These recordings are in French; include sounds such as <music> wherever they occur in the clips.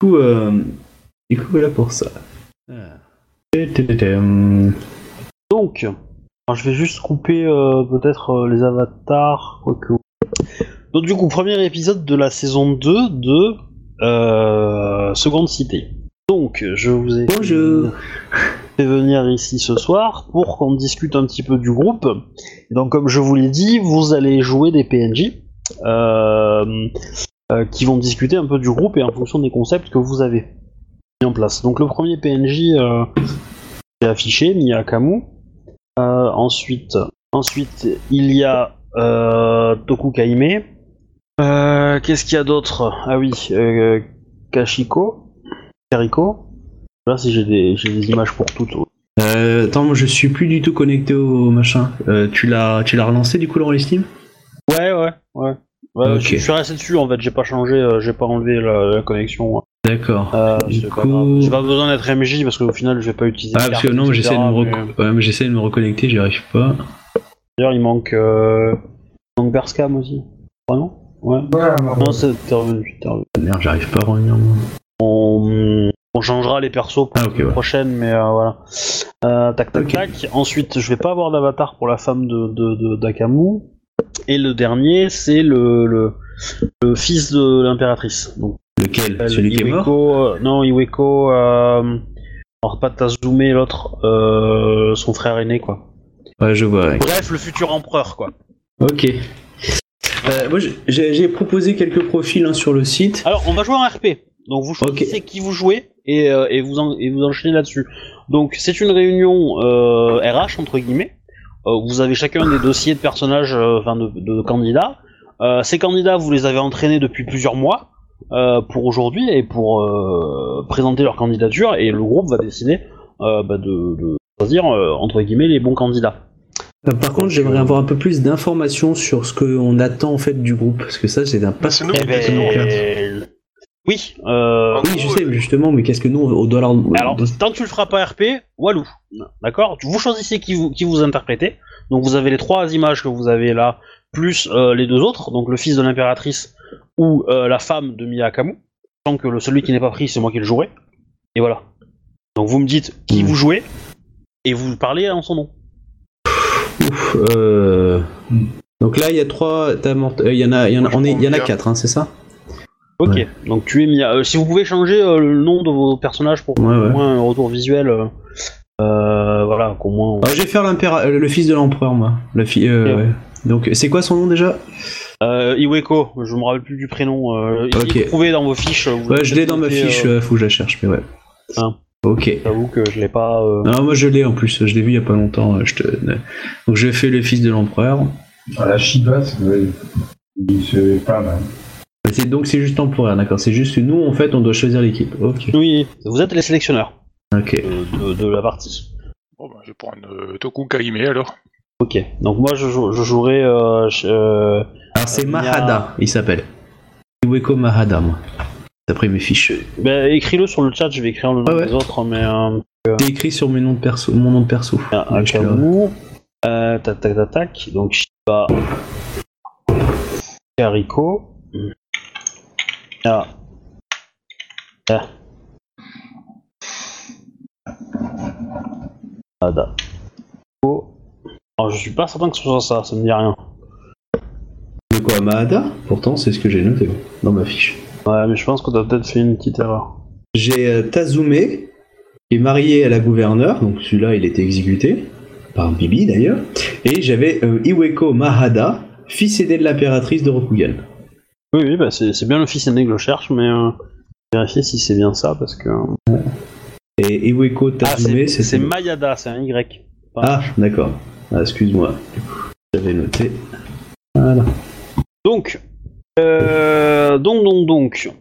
coup, euh, du coup, voilà pour ça. Ah. Donc, alors, je vais juste couper euh, peut-être euh, les avatars. Donc du coup, premier épisode de la saison 2 de euh, Seconde Cité. Donc, je vous ai Bonjour. <laughs> fait venir ici ce soir pour qu'on discute un petit peu du groupe. Donc, comme je vous l'ai dit, vous allez jouer des PNJ euh, qui vont discuter un peu du groupe et en fonction des concepts que vous avez mis en place. Donc, le premier PNJ euh, est affiché, Miyakamu. Euh, ensuite, ensuite, il y a euh, Toku Kaime. Euh, Qu'est-ce qu'il y a d'autre? Ah oui, euh, Kashiko. Kariko. Là, si j'ai des, j'ai des images pour toutes. Euh, attends, moi je suis plus du tout connecté au machin. Euh, tu l'as, tu l'as relancé du coup le Steam Ouais, ouais, ouais. Ouais, je, je suis resté dessus en fait, j'ai pas changé, euh, j'ai pas enlevé la, la connexion. D'accord. Euh, pas. J'ai pas besoin d'être MJ parce qu'au final, je vais pas utiliser. Ah parce que non, j'essaie de me, mais, ouais, j'essaie de me reconnecter, j'y arrive pas. D'ailleurs, il manque. Euh... Il manque Berscam aussi. Ah non? Ouais. Non, c'est t'es revenu, t'es revenu. Merde, j'arrive pas à revenir. moi. On, on changera les persos pour Ah, la ouais. prochaine, mais euh, voilà. Euh, tac, tac, tac. Ensuite, je vais pas avoir d'avatar pour la femme de, de, de- d'Akamu. Et le dernier, c'est le, le, le fils de l'impératrice. Donc, Lequel elle, Celui qui est mort Iweko, euh, Non, Iweko. Euh, alors, pas Tazume, l'autre, euh, son frère aîné, quoi. Ouais, je vois. ouais. Bref, le futur empereur, quoi. Ok. Euh, moi, j'ai j'ai proposé quelques profils hein, sur le site. Alors, on va jouer en RP. Donc, vous choisissez qui vous jouez et, euh, et, vous, en- et vous enchaînez là-dessus. Donc, c'est une réunion euh, RH, entre guillemets. Euh, vous avez chacun des dossiers de personnages, euh, enfin de, de candidats. Euh, ces candidats, vous les avez entraînés depuis plusieurs mois euh, pour aujourd'hui et pour euh, présenter leur candidature. Et le groupe va décider euh, bah, de, de choisir, euh, entre guillemets, les bons candidats. Par contre, j'aimerais avoir un peu plus d'informations sur ce qu'on attend en fait du groupe, parce que ça, c'est un pas. c'est nous, oui. Euh, En Oui, je sais, euh, mais justement, mais qu'est-ce que nous, doit leur. Alors, tant que tu le feras pas RP, Walou. D'accord Vous choisissez qui vous, qui vous interprétez. Donc, vous avez les trois images que vous avez là, plus euh, les deux autres, donc le fils de l'impératrice ou euh, la femme de Miyakamu. Tant que le, celui qui n'est pas pris, c'est moi qui le jouerai. Et voilà. Donc, vous me dites qui Mm. vous jouez et vous parlez en son nom. Ouf, euh, Donc là, il y a trois. t'as mort- euh, Il y en a, il y en a, on est, il y en a quatre, hein, c'est ça? Ok. Ouais. Donc, tu es Miya. euh, si vous pouvez changer euh, le nom de vos personnages pour Ouais, au ouais. moins un retour visuel. euh, euh, voilà, qu'au moins. on- Alors, Je vais faire euh, le fils de l'empereur, moi. La fille. euh. Donc, c'est quoi son nom déjà? Euh, Iweko, je me rappelle plus du prénom. Euh, Ok. Il est trouvé dans vos fiches. vous Ouais, je l'ai dans ma fiche. faut que je la cherche, mais ouais. Ah. Ok. J'avoue que je l'ai pas. euh, Non, moi je l'ai en plus. Je l'ai vu il y a pas longtemps. Je te... Donc, je fais le fils de l'empereur. Ah, la Shiba, c'est ouais, c'est pas mal. C'est donc c'est juste temporaire, d'accord. C'est juste que nous, en fait, on doit choisir l'équipe. Ok. Oui, vous êtes les sélectionneurs Ok. de, de- de la partie. Bon, bah, je vais prendre euh, Toku Kaime alors. Ok, donc moi je, jou- je jouerai. Euh, euh, Alors c'est Il y a- Mahada, il s'appelle. Iweko Mahada, moi. D'après mes fiches. ben, écris-le sur le chat, je vais écrire le nom Ah ouais. des autres, mais. Euh, C'est écrit sur mes noms de perso, mon nom de perso. à je te le- Akamu, euh, tac tac tac tac, donc Shiba. Kariko. Ah. Ah. Ada. Oh. Alors, je suis pas certain que ce soit ça, ça me dit rien. De quoi Mahada Pourtant, c'est ce que j'ai noté dans ma fiche. Ouais, mais je pense que t'as peut-être fait une petite erreur. J'ai euh, Tazume, qui est marié à la gouverneure, donc celui-là, il était exécuté. Par Bibi d'ailleurs. Et j'avais euh, Iweko Mahada, fils aidé de l'impératrice de Rokugan. Oui, oui, bah c'est bien le fils aîné que je cherche, mais euh, vérifier si c'est bien ça parce que. Et Iweko Ah, Tazume, c'est c'est c'est Mayada, c'est un Y. Ah, d'accord. Ah, excuse-moi. J'avais noté. Voilà. Donc, euh, donc, donc, donc.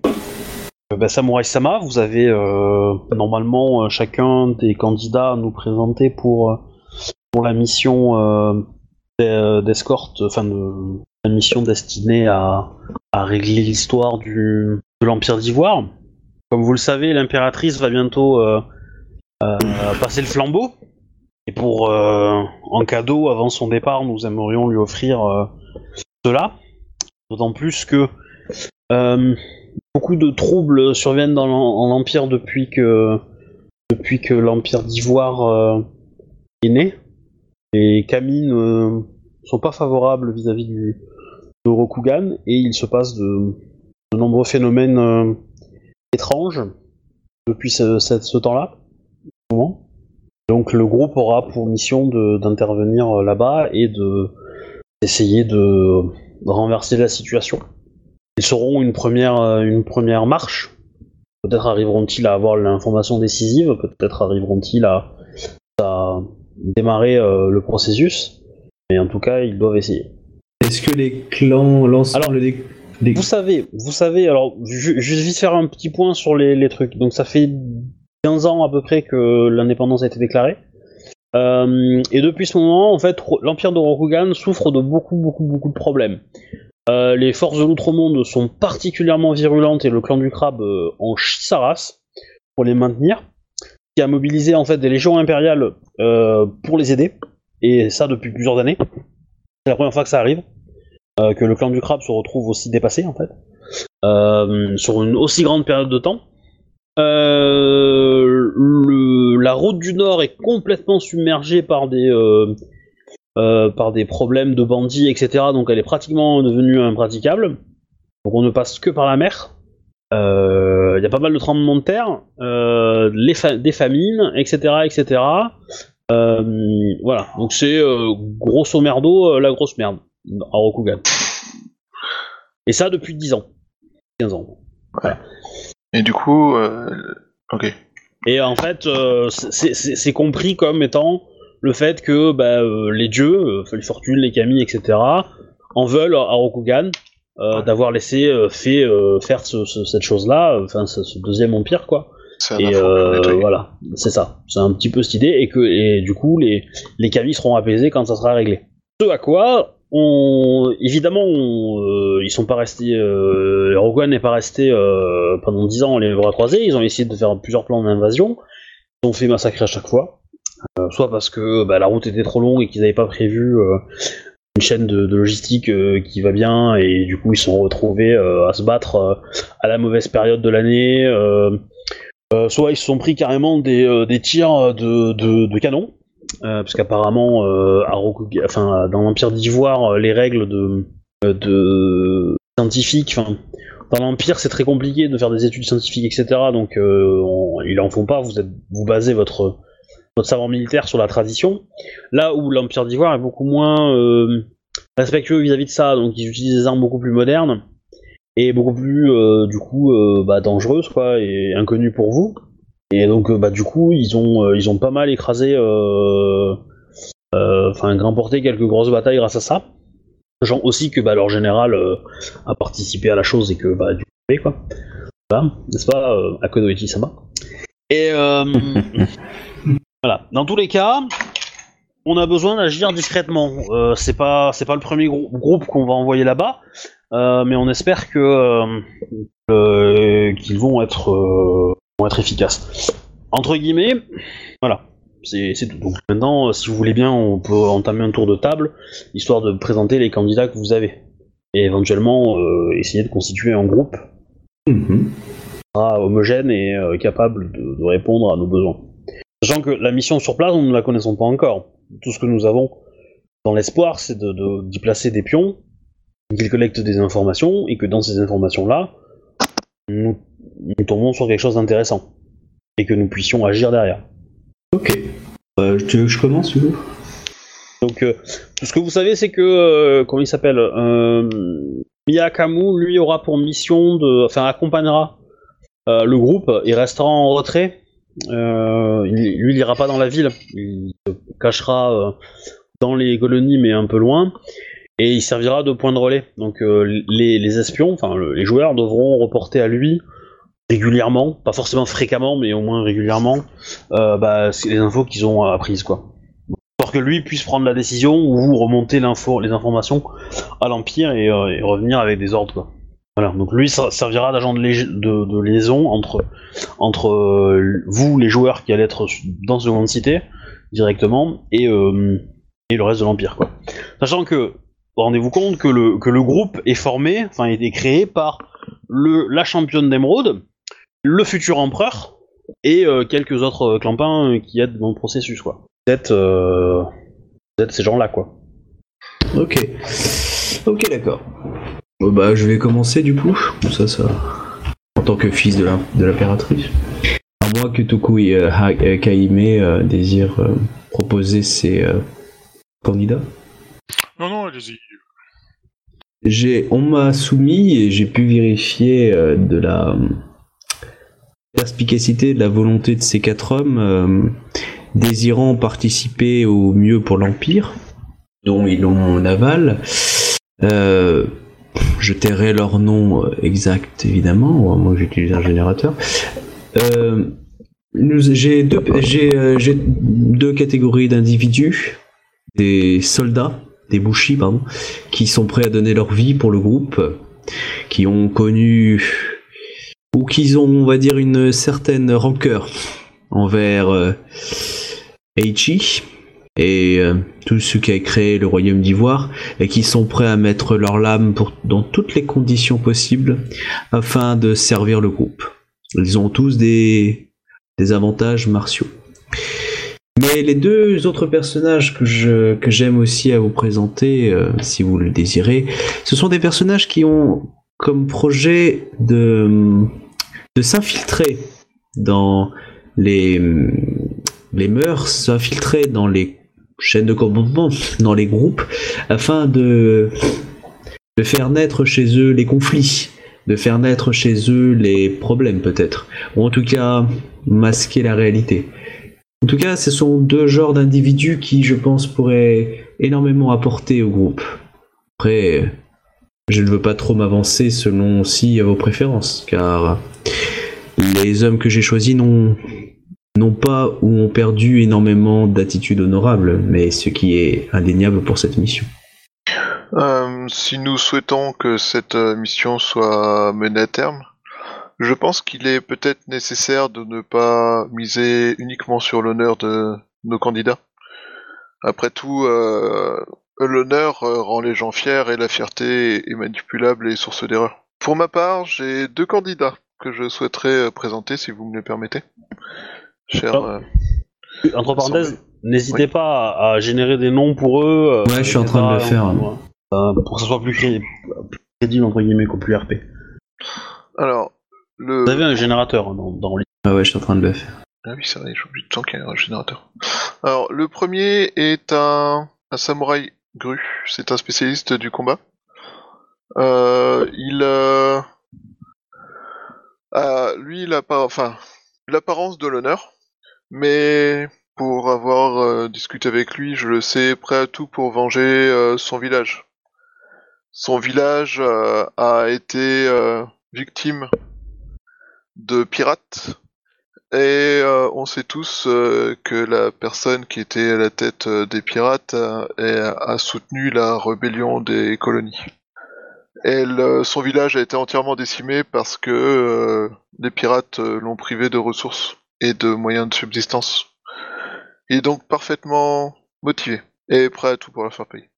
Euh, bah, Samurai Sama, vous avez euh, normalement euh, chacun des candidats à nous présenter pour, euh, pour la mission euh, d'e- d'escorte, enfin de mission destinée à, régler l'histoire de l'Empire d'Ivoire. Comme vous le savez, l'impératrice va bientôt euh, euh, passer le flambeau. Et pour euh, en cadeau avant son départ, nous aimerions lui offrir cela. D'autant plus que beaucoup de troubles surviennent dans l'Empire depuis que, depuis que l'Empire d'Ivoire est né. Les Kami ne sont pas favorables vis-à-vis du de Rokugan et il se passe de, nombreux phénomènes euh, étranges depuis ce, temps-là. Donc le groupe aura pour mission d'intervenir euh, là-bas et de d'essayer de, de renverser la situation. Ils seront une première, euh, une première marche. Peut-être arriveront-ils à avoir l'information décisive, peut-être arriveront-ils à, démarrer le processus. Mais en tout cas, ils doivent essayer. Est-ce que les clans, l'ensemble des, des- Vous savez, vous savez, alors, ju- juste vite faire un petit point sur les, les trucs. Donc, ça fait 15 ans à peu près que l'indépendance a été déclarée. Euh, et depuis ce moment, en fait, l'Empire de Rokugan souffre de beaucoup, beaucoup, beaucoup de problèmes. Euh, les forces de l'Outre-Monde sont particulièrement virulentes et le clan du crabe euh, en chie sa race pour les maintenir. Qui a mobilisé en fait des légions impériales euh, pour les aider. Et ça depuis plusieurs années. C'est la première fois que ça arrive euh, que le clan du crabe se retrouve aussi dépassé en fait, euh, sur une aussi grande période de temps. Euh, le- la route du Nord est complètement submergée par des, par des problèmes de bandits, etc. Donc elle est pratiquement devenue impraticable. Donc on ne passe que par la mer. Il y a pas mal de tremblements de terre, les fa- des famines, etc., etc. Euh, voilà, donc c'est euh, grosso merdo euh, la grosse merde à Rokugan. Et ça depuis 10 ans. 15 ans. Et du coup, ok. Et en fait, c'est- compris comme étant le fait que bah, euh, les dieux, euh, les fortunes, les kami, etc., en veulent à Rokugan euh, d'avoir laissé fait, faire ce- ce- cette chose-là, enfin ce, ce deuxième empire, quoi. Ça Et euh, voilà, c'est ça. C'est un petit peu cette idée, et que et du coup, les, les seront apaisés quand ça sera réglé. Ce à quoi, on, évidemment, on, euh, ils sont pas restés. Euh, Rokugan n'est pas resté euh, pendant 10 ans les bras croisés. Ils ont essayé de faire plusieurs plans d'invasion. Ils ont fait massacrer à chaque fois. Euh, soit parce que bah, la route était trop longue et qu'ils n'avaient pas prévu une chaîne de, de logistique qui va bien, et du coup ils se sont retrouvés à se battre à la mauvaise période de l'année. Euh, euh, soit ils se sont pris carrément des, euh, tirs de, de, canon, euh, parce qu'apparemment, euh, dans l'Empire d'Ivoire, euh, les règles de, euh, scientifiques, dans l'Empire, c'est très compliqué de faire des études scientifiques, etc. Donc, euh, on- ils en font pas. Vous êtes, vous basez votre votre savoir militaire sur la tradition. Là où l'Empire d'Ivoire est beaucoup moins euh, respectueux vis-à-vis de ça, donc ils utilisent des armes beaucoup plus modernes et beaucoup plus euh, du coup euh, bah, dangereuses quoi et inconnues pour vous. Et donc euh, bah du coup ils ont euh, ils ont pas mal écrasé, euh, euh, enfin remporté quelques grosses batailles grâce à ça. Sachant aussi que bah, leur général euh, a participé à la chose et que bah du coup quoi. Voilà, n'est-ce pas, euh, Akonoichi Sama. Et euh, <laughs> voilà. Dans tous les cas, on a besoin d'agir discrètement. Euh, c'est pas c'est pas le premier grou- groupe qu'on va envoyer là-bas, euh, mais on espère que euh, euh, qu'ils vont être vont être efficaces. Entre guillemets, voilà. C'est tout. Donc maintenant, si vous voulez bien, on peut entamer un tour de table, histoire de présenter les candidats que vous avez. Et éventuellement, essayer de constituer un groupe Mhm. homogène et capable de, de répondre à nos besoins. Sachant que la mission sur place, nous ne la connaissons pas encore. Tout ce que nous avons dans l'espoir, c'est de, de- d'y placer des pions, qu'ils collectent des informations, et que dans ces informations-là, nous, nous tombons sur quelque chose d'intéressant. Et que nous puissions agir derrière. Ok. Euh, tu veux que je commence, coup Donc, euh, tout ce que vous savez, c'est que, euh, comment il s'appelle euh, Miyakamu, lui, aura pour mission de. Enfin, accompagnera euh, le groupe et restera en retrait. Euh, il- lui, il ira pas dans la ville. Il se cachera euh, dans les colonies, mais un peu loin. Et il servira de point de relais. Donc, euh, les, espions, enfin, le- les joueurs devront reporter à lui régulièrement, pas forcément fréquemment, mais au moins régulièrement, bah, les infos qu'ils ont apprises, quoi pour que lui puisse prendre la décision ou remonter les informations à l'Empire et, et revenir avec des ordres. Quoi. Donc lui servira d'agent de, liaison entre, euh, vous, les joueurs qui allez être dans ce grande cité, directement, et, euh, et le reste de l'Empire. Sachant que, rendez-vous compte que le, que le groupe est formé, enfin, a été créé par la championne d'émeraude, le futur empereur et euh, quelques autres clampins qui aident dans le processus, quoi. Peut-être ces gens-là, quoi. Ok. Ok, d'accord. Bon, bah, je vais commencer du coup. Comme ça, ça. En tant que fils de l'im- de l'impératrice. À moins que Toku et euh, euh, Kaime euh, désirent euh, proposer ses euh, candidats. Non, non, allez-y. J'ai, on m'a soumis et j'ai pu vérifier de la perspicacité, de la volonté de ces quatre hommes désirant participer au mieux pour l'Empire, dont ils ont aval. Euh, je tairai leur nom euh, exact évidemment, moi j'utilise un générateur. Euh, euh, j'ai deux catégories d'individus, des soldats, des bouchis pardon, qui sont prêts à donner leur vie pour le groupe, qui ont connu ou qui ont, on va dire, une certaine rancœur envers Eiichi et euh, tout ce qui a créé le royaume d'Ivoire et qui sont prêts à mettre leur lame dans toutes les conditions possibles afin de servir le groupe. Ils ont tous des, des avantages martiaux. Mais les deux autres personnages que je que j'aime aussi à vous présenter, euh, si vous le désirez, ce sont des personnages qui ont comme projet de de s'infiltrer dans les les mœurs, s'infiltrer dans les chaînes de commandement, dans les groupes, afin de de faire naître chez eux les conflits, de faire naître chez eux les problèmes peut-être, ou en tout cas masquer la réalité. En tout cas, ce sont deux genres d'individus qui, je pense, pourraient énormément apporter au groupe. Après, je ne veux pas trop m'avancer selon aussi vos préférences, car les hommes que j'ai choisis n'ont n'ont pas ou ont perdu énormément d'attitudes honorables, mais ce qui est indéniable pour cette mission. Euh, si nous souhaitons que cette euh, mission soit menée à terme, je pense qu'il est peut-être nécessaire de ne pas miser uniquement sur l'honneur de nos candidats. Après tout, euh, l'honneur rend les gens fiers et la fierté est manipulable et source d'erreur. Pour ma part, j'ai deux candidats que je souhaiterais présenter, si vous me les permettez. Cher, Oh. euh, Entre parenthèses, n'hésitez pas à, à générer des noms pour eux. euh, Ouais, je suis en train de le faire. euh, pour que ça soit plus, cré- plus crédible, entre guillemets, qu'au plus RP. alors, le... Vous avez un générateur hein, dans, dans l'île. Ah ouais, je suis en train de le faire. Ah oui, c'est vrai, j'ai oublié de temps qu'il y a un générateur. Alors, le premier est un, un samouraï gru. C'est un spécialiste du combat. Euh, il, euh, a, lui, il a pas, enfin, l'apparence de l'honneur, mais pour avoir euh, discuté avec lui, je le sais prêt à tout pour venger euh, son village. Son village euh, a été victime de pirates et on sait tous que la personne qui était à la tête des pirates a soutenu la rébellion des colonies. Son village a été entièrement décimé parce que les pirates l'ont privé de ressources et de moyens de subsistance. Il est donc parfaitement motivé et prêt à tout pour la faire payer.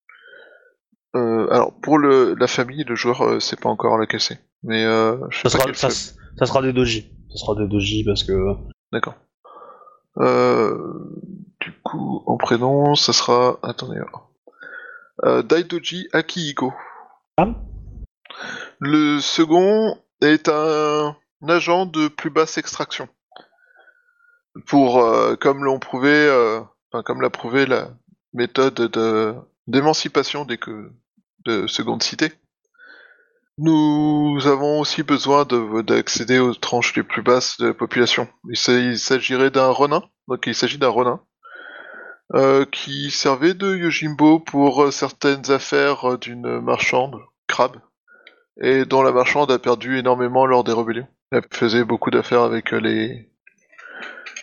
Euh, alors pour le, la famille, le joueur euh, sait pas encore laquelle c'est, mais euh, je sais Ça pas sera, quelle ça, famille. ça sera des doji. Ça sera des doji parce que. D'accord. Euh, du coup, en prénom, ça sera. Attendez. Daidoji Akihiko. Ah. Le second est un agent de plus basse extraction. Pour, euh, comme l'ont prouvé, euh, comme l'a prouvé la méthode de d'émancipation des que de seconde cité. Nous avons aussi besoin de- d'accéder aux tranches les plus basses de la population. Il s'a- il s'agirait d'un renin, donc il s'agit d'un renin, euh, qui servait de Yojimbo pour certaines affaires d'une marchande, Crabe, et dont la marchande a perdu énormément lors des rébellions. Elle faisait beaucoup d'affaires avec les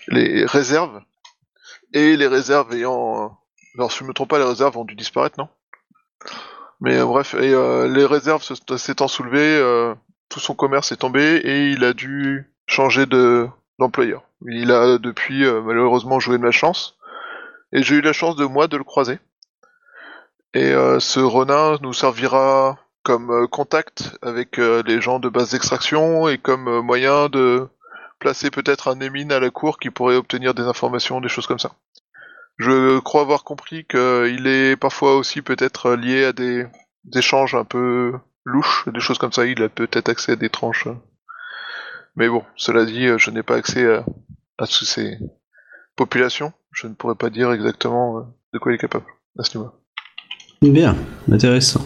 les réserves, et les réserves ayant... euh, Alors si je me trompe pas, les réserves ont dû disparaître, non? Mais euh, bref, et euh, les réserves se- s'étant soulevées, euh, tout son commerce est tombé et il a dû changer de d'employeur. Il a depuis euh, malheureusement joué de la chance et j'ai eu la chance de moi de le croiser. Et euh, ce renin nous servira comme contact avec les gens de base d'extraction et comme moyen de placer peut-être un émine à la cour qui pourrait obtenir des informations, des choses comme ça. Je crois avoir compris qu'il est parfois aussi peut-être lié à des échanges un peu louches, des choses comme ça. Il a peut-être accès à des tranches. Mais bon, cela dit, je n'ai pas accès à, toutes ces populations. Je ne pourrais pas dire exactement euh, de quoi il est capable à ce niveau. Bien, intéressant.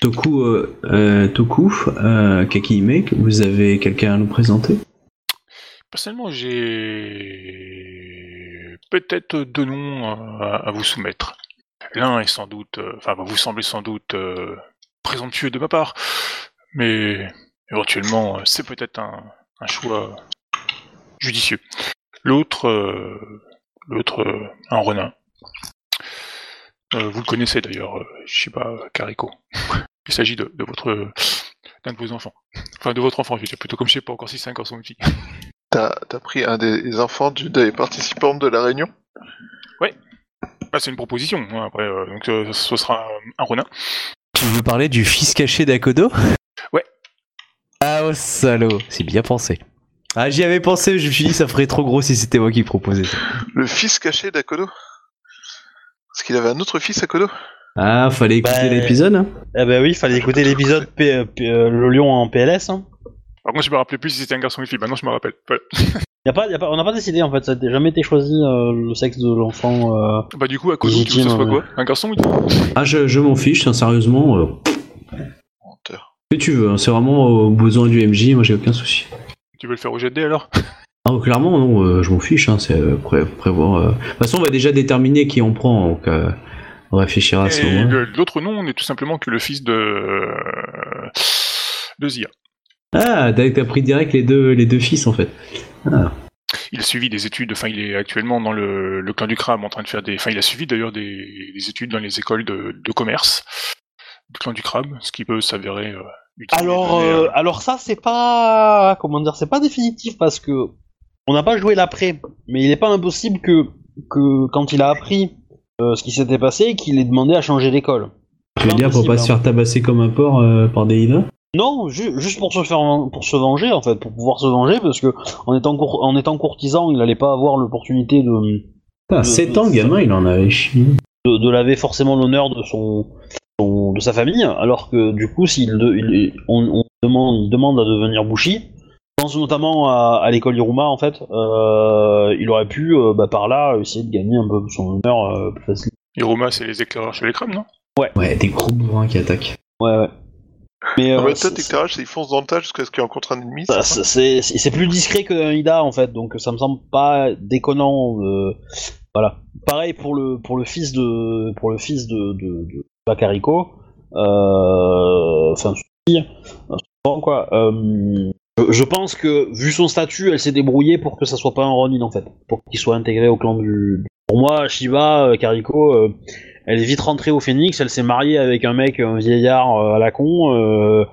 Toku, euh, euh, Toku euh, vous avez quelqu'un à nous présenter? Personnellement, j'ai peut-être deux noms à, vous soumettre. L'un est sans doute, euh, enfin, va vous sembler sans doute euh, présomptueux de ma part, mais éventuellement, euh, c'est peut-être un, choix judicieux. L'autre, l'autre, un renin. Euh, vous le connaissez d'ailleurs, je sais pas, Carico. <laughs> Il s'agit de, votre d'un de vos enfants. Enfin, de votre enfant, je veux dire, plutôt comme je sais pas encore si c'est un garçon ou une fille. T'as as pris un des enfants d'une des participantes de la réunion? Bah, c'est une proposition, hein, après, euh, donc euh, ce sera euh, un renin. Tu veux parler du fils caché d'Akodo? Ouais. Ah, oh salaud, c'est bien pensé. Ah, j'y avais pensé, je me suis dit ça ferait trop gros si c'était moi qui proposais ça. Le fils caché d'Akodo? Parce qu'il avait un autre fils Akodo? Ah, fallait écouter Bah, l'épisode hein Eh ben oui, fallait écouter l'épisode P- P- Le Lion en PLS. Hein. Par contre, je me rappelais plus si c'était un garçon ou une fille. Maintenant, je me rappelle. Voilà. <laughs> Y a pas, y a pas, on n'a pas décidé en fait, ça n'a jamais été choisi euh, le sexe de l'enfant. euh. Bah, du coup, à cause veux que ce Légitime, soit ouais. quoi? Un garçon ou une fille? Ah, je, je m'en fiche, hein, sérieusement. euh, que tu veux, hein, c'est vraiment au besoin du MJ, moi j'ai aucun souci. Tu veux le faire au jet de alors? Ah, clairement, non, euh, je m'en fiche, hein, c'est euh, pré- prévoir. euh. De toute façon, on va déjà déterminer qui on prend, donc euh, on réfléchira à ce moment. l'autre nom n'est tout simplement que le fils de. de Zia. Ah, t'as pris direct les deux, les deux fils en fait. Ah. Il a suivi des études, enfin, il est actuellement dans le, le clan du crabe en train de faire des. Enfin, il a suivi d'ailleurs des, des études dans les écoles de, de commerce du clan du crabe, ce qui peut s'avérer euh, utile. Alors, euh, euh, alors ça c'est pas, comment dire, c'est pas définitif parce que on n'a pas joué l'après, mais il est pas impossible que que quand il a appris euh, ce qui s'était passé, qu'il ait demandé à changer d'école. Tu veux dire pour pas se faire tabasser comme un porc euh, par des hyenas Non, ju- juste pour se faire pour se venger en fait, pour pouvoir se venger parce que en étant cour- en étant courtisan, il allait pas avoir l'opportunité de, Putain, de- 7 de- ans, gamin, il en avait chié. de de laver forcément l'honneur de son, son- de sa famille, alors que du coup, s'il de- il- on, on demande il demande à devenir Bushi, je pense notamment à, à l'école Iruma en fait, euh, il aurait pu euh, bah, par là essayer de gagner un peu son honneur euh, plus facile. Hiruma, c'est les éclaireurs chez les crânes, non? Ouais, des gros bourrins qui attaquent. Ouais ouais. Mais euh, fait, c'est- toi, éclairage, c'est il fonce dans le tas jusqu'à ce qu'il rencontre un ennemi. C'est plus discret qu'un Ida en fait, donc ça me semble pas déconnant. euh, voilà. Pareil pour le pour le fils de pour le fils de de, de Bakariko. Euh, Enfin, fille, souvent, quoi. euh, je, je pense que vu son statut, elle s'est débrouillée pour que ça soit pas un Ronin en fait, pour qu'il soit intégré au clan du. Pour moi, Shiba euh, Kariko, euh, elle est vite rentrée au Phoenix. Elle s'est mariée avec un mec, un vieillard euh, à la con, euh,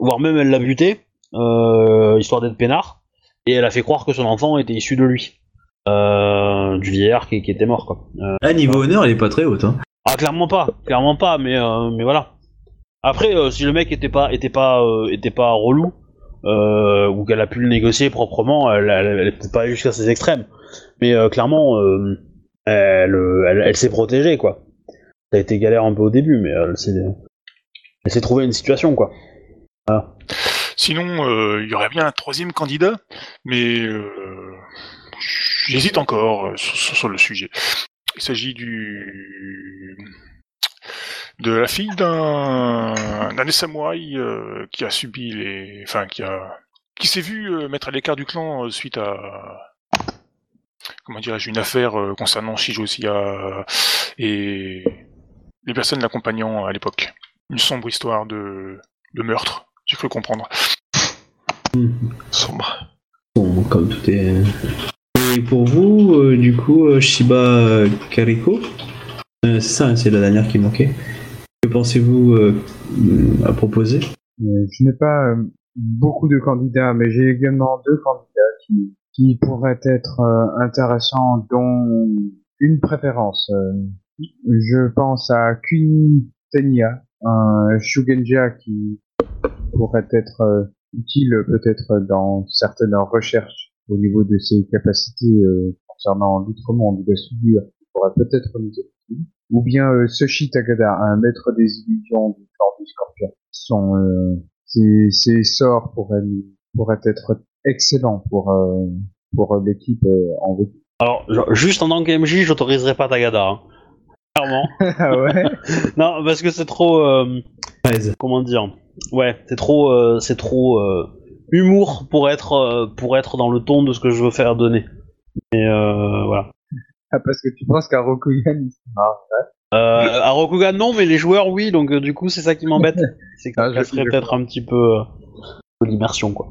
voire même elle l'a buté euh, histoire d'être peinard, et elle a fait croire que son enfant était issu de lui, du vieillard qui, qui était mort quoi. Ah, niveau honneur, elle est pas très haute. Hein. ah clairement pas, clairement pas, mais euh, mais voilà. Après, si le mec était pas était pas était pas relou euh, ou qu'elle a pu le négocier proprement, elle, elle, elle est peut-être pas allée jusqu'à ces extrêmes, mais euh, clairement, euh, elle, elle, elle s'est protégée quoi. Ça a été galère un peu au début, mais elle s'est elle s'est trouvé une situation quoi. Sinon, euh, il y aurait bien un troisième candidat, mais euh, j'hésite encore euh, sur, le sujet. Il s'agit du de la fille d'un d'un des samouraïs euh, qui a subi les, enfin qui a qui s'est vu euh, mettre à l'écart du clan euh, suite à comment dirais-je une affaire euh, concernant Shijo Sia et les personnes l'accompagnant à l'époque. Une sombre histoire de de meurtre, j'ai cru comprendre. Sombre. Bon, comme tout est. Et pour vous, euh, du coup, euh, Shiba Kariko, euh, c'est ça, hein, c'est la dernière qui manquait. Que pensez-vous euh, à proposer? Je n'ai pas beaucoup de candidats, mais j'ai également deux candidats qui, qui pourraient être euh, intéressants, dont une préférence. Je pense à Kuni Tenya, un Shugenja qui pourrait être euh, utile peut-être dans certaines recherches au niveau de ses capacités euh, concernant l'outre-monde de soudure qui pourrait peut-être nous utile. Ou bien euh, Sushi Tagada, un maître des illusions du clan du Scorpion. Euh, ses, sorts pourraient, être excellents pour, l'équipe en véhicule. Alors, juste en tant qu'MJ, j'autoriserai pas Tagada. Hein. Clairement. <laughs> Ah ouais non, parce que c'est trop. euh, 13. comment dire Ouais, c'est trop, euh, c'est trop euh, humour pour être, euh, pour être dans le ton de ce que je veux faire donner. Et euh, voilà. Ah, parce que tu penses qu'à Rokugan, il se marre. Euh, à Rokugan non, mais les joueurs oui, donc euh, du coup c'est ça qui m'embête. <laughs> C'est que Ah, ça casserait je peut-être un petit peu euh, de l'immersion quoi.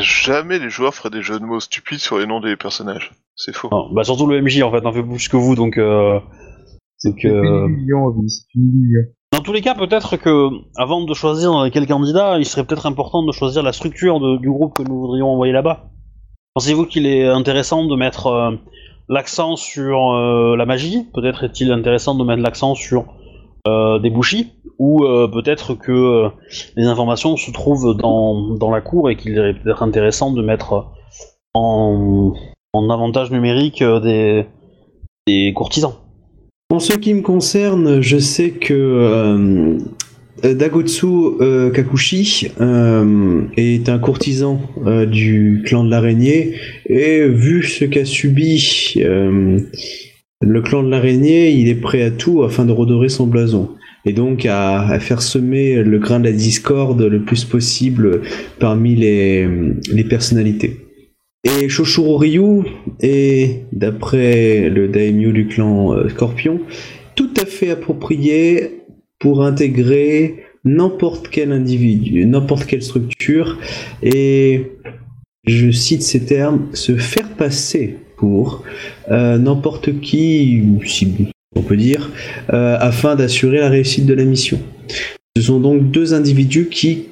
Jamais les joueurs feraient des jeux de mots stupides sur les noms des personnages. C'est faux. Non, bah surtout le MJ en fait, en fait plus que vous, donc euh, c'est C'est une que. illusion. Dans tous les cas, peut-être que avant de choisir quel candidat, il serait peut-être important de choisir la structure de- du groupe que nous voudrions envoyer là-bas. Pensez-vous qu'il est intéressant de mettre euh, l'accent sur euh, la magie? Peut-être est-il intéressant de mettre l'accent sur euh, des bouchis Ou euh, peut-être que euh, les informations se trouvent dans, dans la cour et qu'il est peut-être intéressant de mettre en, en avantage numérique euh, des, des courtisans En ce qui me concerne, je sais que euh, Dagotsu euh, Kakushi euh, est un courtisan euh, du clan de l'araignée et vu ce qu'a subi euh, le clan de l'araignée, il est prêt à tout afin de redorer son blason. Et donc à, faire semer le grain de la discorde le plus possible parmi les personnalités. Et Shoshuro Ryu est, d'après le daimyo du clan euh, Scorpion, tout à fait approprié pour intégrer n'importe quel individu, n'importe quelle structure, et je cite ces termes, se faire passer pour euh, n'importe qui, si on peut dire, euh, afin d'assurer la réussite de la mission. Ce sont donc deux individus qui,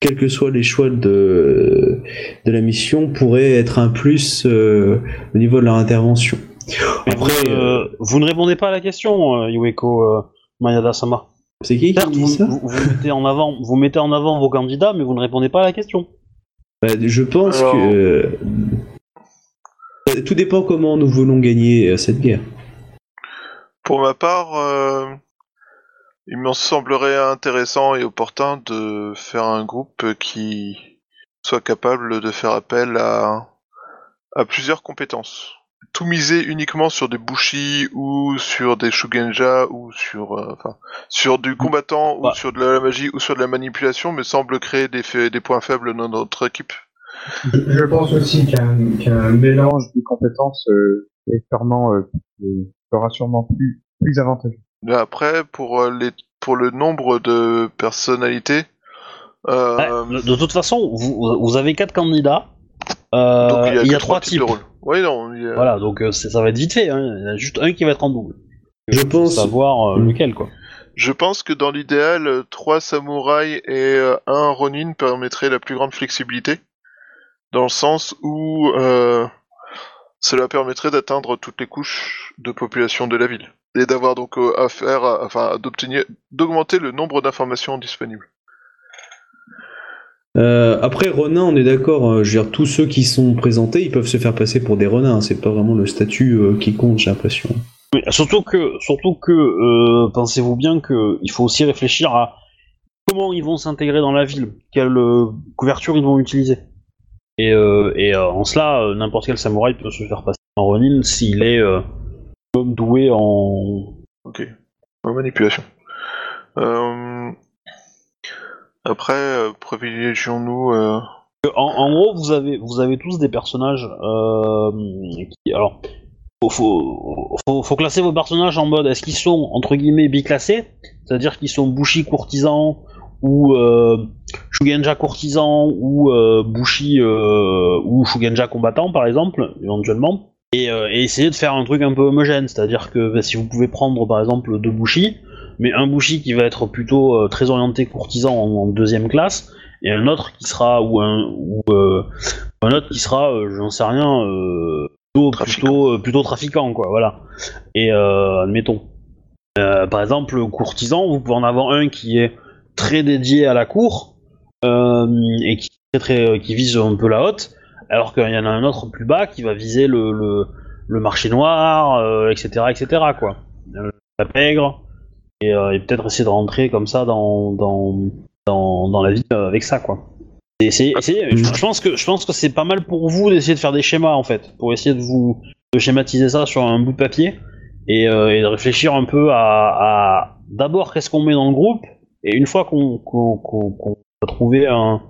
quels que soient les choix de, de la mission, pourraient être un plus euh, au niveau de leur intervention. Après, vous, euh, vous ne répondez pas à la question, euh, Yueko euh, Mayada-sama. C'est qui qui dit vous, ça vous- vous mettez en avant, vous mettez en avant vos candidats, mais vous ne répondez pas à la question. Bah, Je pense Alors- que euh, tout dépend comment nous voulons gagner euh, cette guerre. Pour ma part, euh, il me semblerait intéressant et opportun de faire un groupe qui soit capable de faire appel à, à plusieurs compétences. Tout miser uniquement sur des bushi ou sur des shugenja ou sur euh, enfin sur du combattant ou sur de la magie ou sur de la manipulation me semble créer des, fa- des points faibles dans notre équipe. Je, pense aussi qu'un qu'un mélange. des compétences euh, est sûrement euh, sera sûrement plus, plus avantageux. Mais après pour euh, les pour le nombre de personnalités euh, Ouais, de toute façon, vous, vous avez quatre candidats. Euh, donc il y a, que trois trois types. de rôles. Oui non, il y a- Voilà, donc euh, ça va être vite fait. Hein. Il y en a juste un qui va être en double. Je pense- savoir euh, lequel, quoi. Je pense que dans l'idéal, euh, trois samouraïs et euh, un ronin permettrait la plus grande flexibilité, dans le sens où euh, cela permettrait d'atteindre toutes les couches de population de la ville et d'avoir donc euh, affaire, à- enfin, d'obtenir, d'augmenter le nombre d'informations disponibles. Euh, après Ronin, on est d'accord. euh, je veux dire, tous ceux qui sont présentés, ils peuvent se faire passer pour des Ronins. C'est pas vraiment le statut euh, qui compte, j'ai l'impression. Mais surtout que, surtout que, euh, pensez-vous bien que il faut aussi réfléchir à comment ils vont s'intégrer dans la ville, quelle euh, couverture ils vont utiliser. Et, euh, et euh, en cela, euh, n'importe quel samouraï peut se faire passer en Ronin s'il est euh, doué en. Ok. En manipulation. Euh, Après, euh, privilégions-nous. euh, En, en gros, vous avez, vous avez tous des personnages euh, qui, alors, faut, faut, faut, faut classer vos personnages en mode est-ce qu'ils sont entre guillemets biclassés, c'est-à-dire qu'ils sont Bushi courtisans ou euh, Shugenja courtisans ou euh, Bushi euh, ou Shugenja combattant par exemple, éventuellement, et, euh, et essayer de faire un truc un peu homogène, c'est-à-dire que bah, si vous pouvez prendre par exemple deux Bushi, mais un Bushi qui va être plutôt euh, très orienté courtisan en, en deuxième classe, et un autre qui sera ou un ou euh, un autre qui sera j'en sais rien plutôt Trafiquant. plutôt, plutôt trafiquant quoi voilà. Et euh, admettons. Par exemple, le courtisan, vous pouvez en avoir un qui est très dédié à la cour et qui, est très, qui vise un peu la haute, alors qu'il y en a un autre plus bas qui va viser le, le, marché noir, euh, etc., etc. Quoi. Euh, la pègre et, euh, et peut-être essayer de rentrer comme ça dans dans dans, la vie avec ça, quoi. Je pense que que c'est pas mal pour vous d'essayer de faire des schémas en fait, pour essayer de vous de schématiser ça sur un bout de papier et, de réfléchir un peu à, d'abord qu'est-ce qu'on met dans le groupe et une fois qu'on a trouvé un,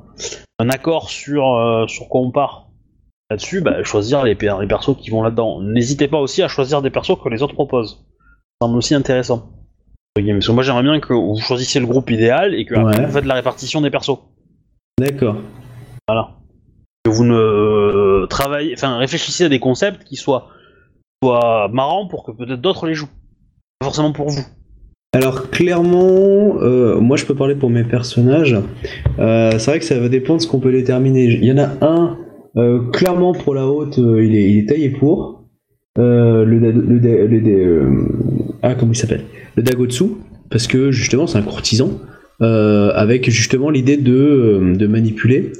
un accord sur sur quoi on part là-dessus, bah, choisir les, les persos qui vont là-dedans. N'hésitez pas aussi à choisir des persos que les autres proposent. Ça semble aussi intéressant. Parce que moi j'aimerais bien que vous choisissiez le groupe idéal et que après, vous faites la répartition des persos. D'accord. Voilà. Que vous ne euh, travaillez, enfin réfléchissez à des concepts qui soient, soient marrants pour que peut-être d'autres les jouent. Pas forcément pour vous. Alors clairement, euh, moi je peux parler pour mes personnages. Euh, c'est vrai que ça va dépendre de ce qu'on peut déterminer. Il y en a un, clairement pour la haute, euh, il, est, il est taillé pour. Euh, le, le, le euh, ah comment il s'appelle? Le Dagotsu, parce que justement c'est un courtisan. euh, avec justement l'idée de, euh, de manipuler.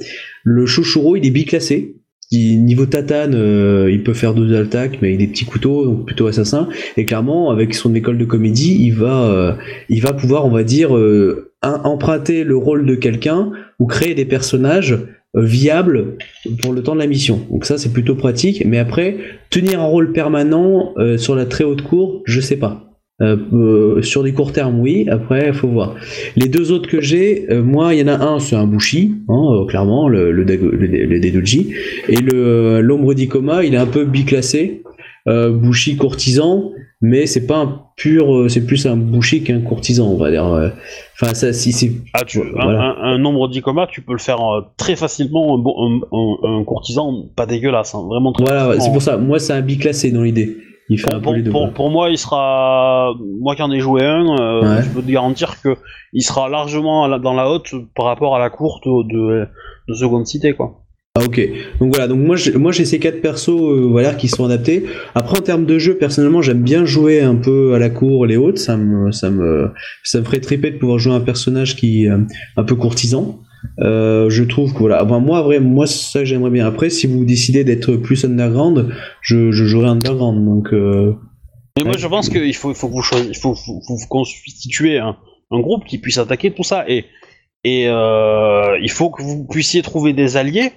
Le Shoshuro, il est biclassé. Niveau tatane, euh, il peut faire deux attaques, mais il des petits couteaux, donc plutôt assassin. Et clairement, avec son école de comédie, il va, euh, il va pouvoir, on va dire, euh, un- emprunter le rôle de quelqu'un ou créer des personnages euh, viables pour le temps de la mission. Donc ça, c'est plutôt pratique. Mais après, tenir un rôle permanent euh, sur la très haute cour, je sais pas. Euh, euh, sur des courts termes, oui. Après, il faut voir. Les deux autres que j'ai, euh, moi, il y en a un, c'est un Bushi, hein, euh, clairement, le, le, le, le Dedoji. Et le l'ombre d'Ikoma, il est un peu biclassé. Euh, Bushi courtisan, mais c'est pas un pur, euh, c'est plus un Bushi qu'un courtisan, on va dire. euh. Enfin, ça, si c'est. Ah, tu, Voilà. un, un- un nombre d'icoma, tu peux le faire euh, très facilement. Un, un- un- un courtisan, pas dégueulasse, hein, vraiment très Voilà, c'est pour ça. Moi, c'est un biclassé dans l'idée. Il fait un Pour, peu les deux. pour- moi, il sera. Moi qui en ai joué un, euh, Ouais. je peux te garantir que il sera largement dans la haute par rapport à la courte de, de seconde cité, quoi. Ah ok. Donc voilà, donc moi j'ai, moi j'ai ces quatre persos euh, voilà qui sont adaptés. Après en termes de jeu, personnellement j'aime bien jouer un peu à la cour, les hautes. Ça me ça me ça me ferait triper de pouvoir jouer un personnage qui est euh, un peu courtisan. Euh, je trouve que voilà, Enfin, moi vrai, moi ça j'aimerais bien. Après si vous décidez d'être plus underground, je, je jouerai underground. Donc euh, Mais moi, Ouais. je pense qu'il faut, il faut que vous faut, faut- constituer un, un groupe qui puisse attaquer tout ça. Et, et euh, il faut que vous puissiez trouver des alliés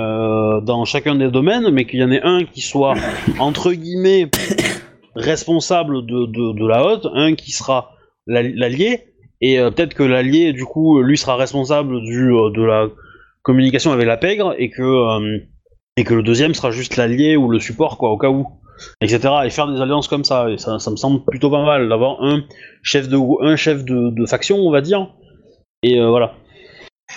euh, dans chacun des domaines, mais qu'il y en ait un qui soit, entre guillemets, responsable de, de, la haute, un qui sera l'al- l'allié, et euh, peut-être que l'allié, du coup, lui sera responsable du, euh, de la communication avec la pègre, et que, et que le deuxième sera juste l'allié ou le support, quoi, au cas où etc. Et faire des alliances comme ça, ça, me semble plutôt pas mal d'avoir un chef de un chef de, faction, on va dire. Et voilà.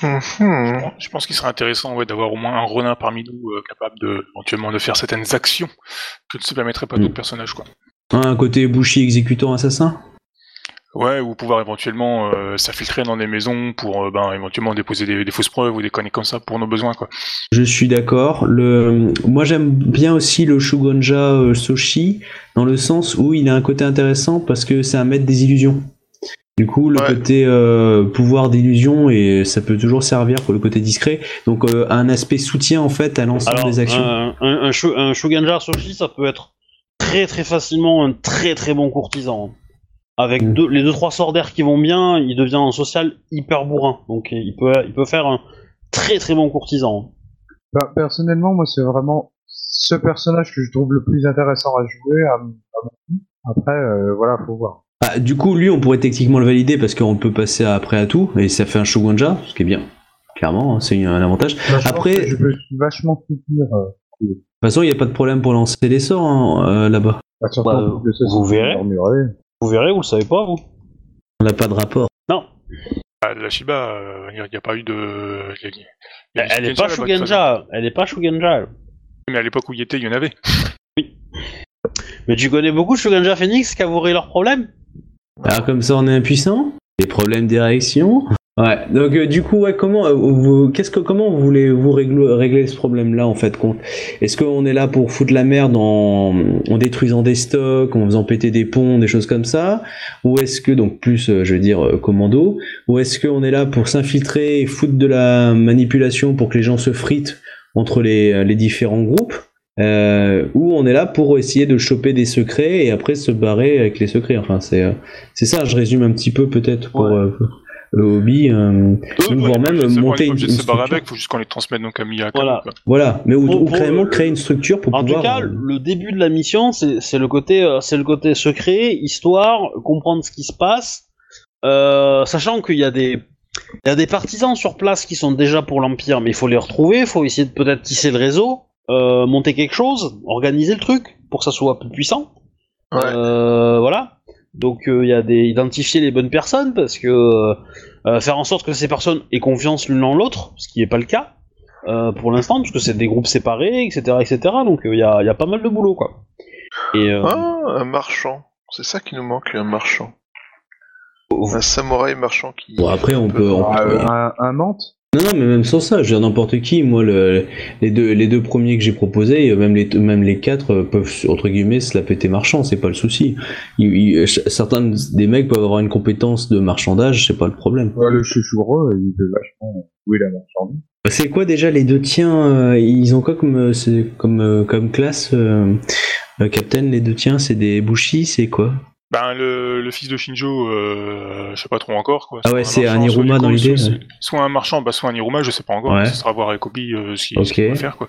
Mhm. Je pense qu'il serait intéressant ouais, d'avoir au moins un Ronin parmi nous euh, capable de éventuellement de faire certaines actions que ne se permettraient pas Mm. d'autres personnages quoi. un côté Bushi exécutant assassin? Ouais, ou pouvoir éventuellement euh, s'infiltrer dans des maisons pour euh, ben, éventuellement déposer des, des fausses preuves ou des conneries comme ça pour nos besoins quoi. Je suis d'accord. Le, moi j'aime bien aussi le Shugonja euh, Soshi dans le sens où il a un côté intéressant parce que c'est un maître des illusions. Du coup, le Ouais. côté euh, pouvoir d'illusion et ça peut toujours servir pour le côté discret. Donc euh, un aspect soutien en fait à l'ensemble des actions. un, un, un, un Soshi, ça peut être très très facilement un très très bon courtisan. Avec Mm. deux, les deux trois sorts d'air qui vont bien, il devient en social hyper bourrin. Donc il peut, il peut faire un très très bon courtisan. Bah, personnellement, moi, c'est vraiment ce personnage que je trouve le plus intéressant à jouer. À, à. Après, euh, voilà, faut voir. Ah, du coup, lui, on pourrait techniquement le valider parce qu'on peut passer après à tout et ça fait un Shugonja, ce qui est bien. Clairement, hein, c'est un avantage. De Bah, Après- je peux vachement soutenir. Euh, toute façon, il n'y a pas de problème pour lancer les sorts hein, euh, là-bas. bah, Bah, de vous verrez. Vous verrez, vous le savez pas, vous On n'a pas de rapport. Non, Ah, la Shiba, il n'y a, pas eu de. y a- y a- y a elle du est pas de. Shugenja. Elle est pas Shugenja. elle. Mais à l'époque où il était, il y en avait. Mais tu connais beaucoup de Shugenja Phoenix qui avoueraient leurs problèmes? Alors comme ça, on est impuissant? Des problèmes d'érection? Ouais. Donc euh, du coup, ouais, comment euh, vous, qu'est-ce que comment vous voulez vous régler, ce problème-là en fait compte? Est-ce qu'on est là pour foutre la merde en, en détruisant des stocks, en faisant péter des ponts, des choses comme ça, ou est-ce que donc plus, euh, je veux dire euh, commando, ou est-ce qu'on est là pour s'infiltrer et foutre de la manipulation pour que les gens se fritent entre les différents groupes? Euh, ou on est là pour essayer de choper des secrets et après se barrer avec les secrets. Enfin, c'est euh, c'est ça. Je résume un petit peu peut-être pour Ouais. euh, le hobby, euh, Eux, ou ouais, voire même monter une, une se barrer structure. avec, faut juste qu'on les transmette donc à Miyaka. Voilà. quoi. Voilà, mais ou, ou euh, créer une structure pour En pouvoir. tout cas, euh, le début de la mission, c'est c'est le côté, euh, c'est le côté secret, histoire, comprendre ce qui se passe, euh, sachant qu'il y a des, il y a des partisans sur place qui sont déjà pour l'empire, mais il faut les retrouver, il faut essayer de peut-être tisser le réseau, euh, monter quelque chose, organiser le truc pour que ça soit plus puissant. Ouais. Euh, voilà. Donc euh, il y a des identifier les bonnes personnes parce que euh, faire en sorte que ces personnes aient confiance l'une en l'autre, ce qui n'est pas le cas euh, pour l'instant, parce que c'est des groupes séparés, etc., etc. Donc il y, a, y a pas mal de boulot quoi. Et euh, Ah, un marchand. C'est ça qui nous manque, un marchand. Un samouraï marchand qui. Bon après on peut. on peut- un, un menthe Non non mais même sans ça, je veux dire n'importe qui. Moi le, les deux les deux premiers que j'ai proposés, euh, même les même les quatre euh, peuvent entre guillemets se la péter marchand, c'est pas le souci. Certains des mecs peuvent avoir une compétence de marchandage, c'est pas le problème. Ouais, Le chouchoureux, il peut vachement jouer la marchandise? C'est quoi déjà les deux tiens euh, Ils ont quoi comme euh, comme euh, comme classe euh, euh, Captain les deux tiens c'est des bushi c'est quoi? Ben, le, le fils de Shinjo, euh, je sais pas trop encore. Quoi. Ah ouais, c'est un Iruma dans coup, l'idée, Soit, ouais. soit un marchand, bah, soit un Iruma, je sais pas encore. Ouais. Ce sera à voir avec Obi euh, ce qu'il Ok. ce qu'il va faire. Quoi.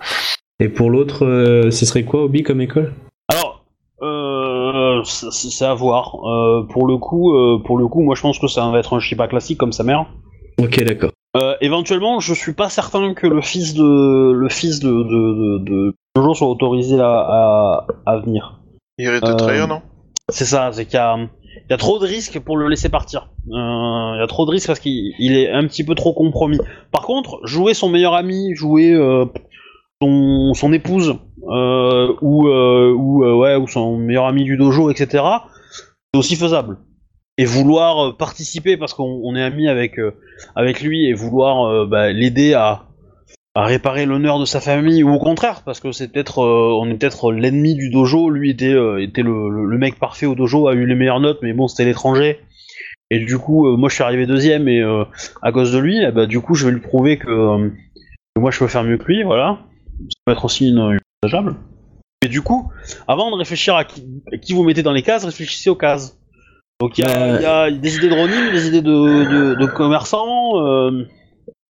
Et pour l'autre euh, ce serait quoi Obi comme école? Alors, euh, c'est à voir. Euh, pour le coup, euh, pour le coup, moi je pense que ça va être un Shiba classique comme sa mère. Ok d'accord. Euh, éventuellement, je suis pas certain que le fils de le fils de de, de, de Jojo soit autorisé à, à, à venir. Il risque de Euh, trahir, non? C'est ça, c'est qu'il y a, trop de risques pour le laisser partir. Euh, il y a trop de risques parce qu'il il est un petit peu trop compromis. Par contre, jouer son meilleur ami, jouer euh, son, épouse euh, ou son meilleur ami du dojo, etc. C'est aussi faisable. Et vouloir participer parce qu'on on est ami avec avec lui et vouloir bah, l'aider à à réparer l'honneur de sa famille ou au contraire parce que c'est peut-être euh, on est peut-être l'ennemi du dojo. Lui était euh, était le, le- le mec parfait au dojo a eu les meilleures notes mais bon c'était l'étranger. Et du coup euh, moi je suis arrivé deuxième et euh, à cause de lui eh ben, du coup je vais lui prouver que, euh, que moi je peux faire mieux que lui voilà. Ça peut être aussi une, une et du coup avant de réfléchir à qui, à qui vous mettez dans les cases réfléchissez aux cases. Donc il y, a- Euh. il y a des idées de Ronin, des idées de, de, de commerçants euh,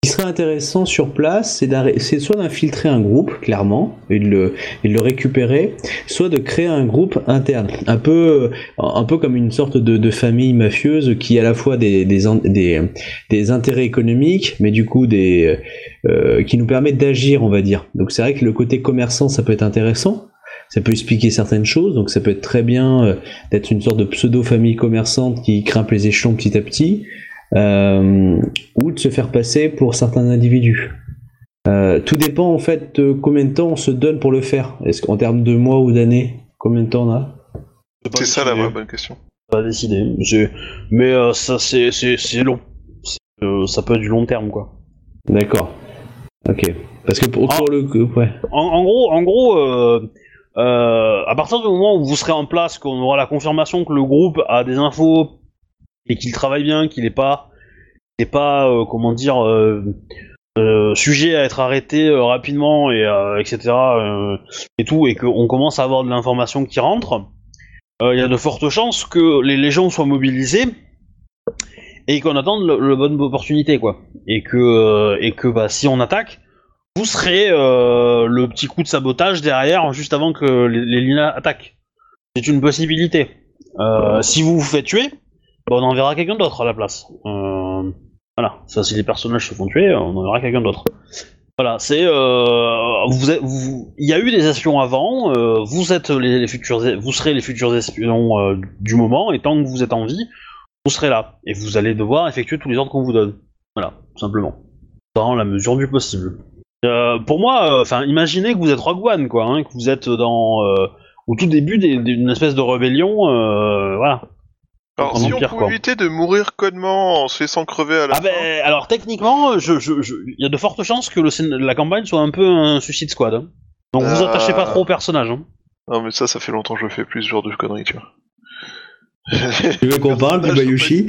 qui serait intéressant sur place, c'est soit d'infiltrer un groupe, clairement, et de, le, récupérer, soit de créer un groupe interne, un peu, un peu comme une sorte de, famille mafieuse qui a à la fois des, des intérêts économiques, mais du coup des, euh, qui nous permettent d'agir, on va dire. Donc c'est vrai que le côté commerçant, ça peut être intéressant. Ça peut expliquer certaines choses, donc ça peut être très bien euh, d'être une sorte de pseudo-famille commerçante qui grimpe les échelons petit à petit euh, ou de se faire passer pour certains individus. Euh, tout dépend en fait de combien de temps on se donne pour le faire. Est-ce qu'en termes de mois ou d'années, combien de temps on a? C'est ça la vraie bonne question. pas décidé. Mais euh, ça, c'est c'est- c'est long. Euh, ça peut être du long terme, quoi. D'accord. Ok. Parce que pour, Ah. pour le ouais. En, en gros, en gros, euh, euh, à partir du moment où vous serez en place, qu'on aura la confirmation que le groupe a des infos et qu'il travaille bien, qu'il n'est pas, n'est pas, euh, comment dire, euh, euh, sujet à être arrêté rapidement et etc. et tout, et qu'on commence à avoir de l'information qui rentre, il y a de fortes chances que les légions soient mobilisées et qu'on attende le, le bonne opportunité, quoi. Et que, et que, bah, si on attaque vous serez le petit coup de sabotage derrière juste avant que les, les Lina attaquent. C'est une possibilité. Si vous vous faites tuer, bah, on enverra quelqu'un d'autre à la place. Euh, voilà, si les personnages se font tuer, on enverra quelqu'un d'autre. Voilà, c'est euh, vous, il y a eu des espions avant, euh, vous êtes les, futurs, vous serez les futurs espions du moment et tant que vous êtes en vie, vous serez là et vous allez devoir effectuer tous les ordres qu'on vous donne. Voilà, tout simplement, dans la mesure du possible. Pour moi, enfin, imaginez que vous êtes Rogue One, quoi, hein, que vous êtes dans au tout début d'une espèce de rébellion, voilà. Alors, en si on peut quoi. éviter de mourir connement en se laissant crever à la Ah fin... ben, alors techniquement, je, je, je- il y a de fortes chances que le, scén- la campagne soit un peu un suicide squad. hein. Donc vous Euh. attachez pas trop au personnage. Hein. Non, mais ça, ça fait longtemps que je fais plus ce genre de conneries, tu vois. <laughs> Tu veux qu'on parle du <laughs> Bayushi?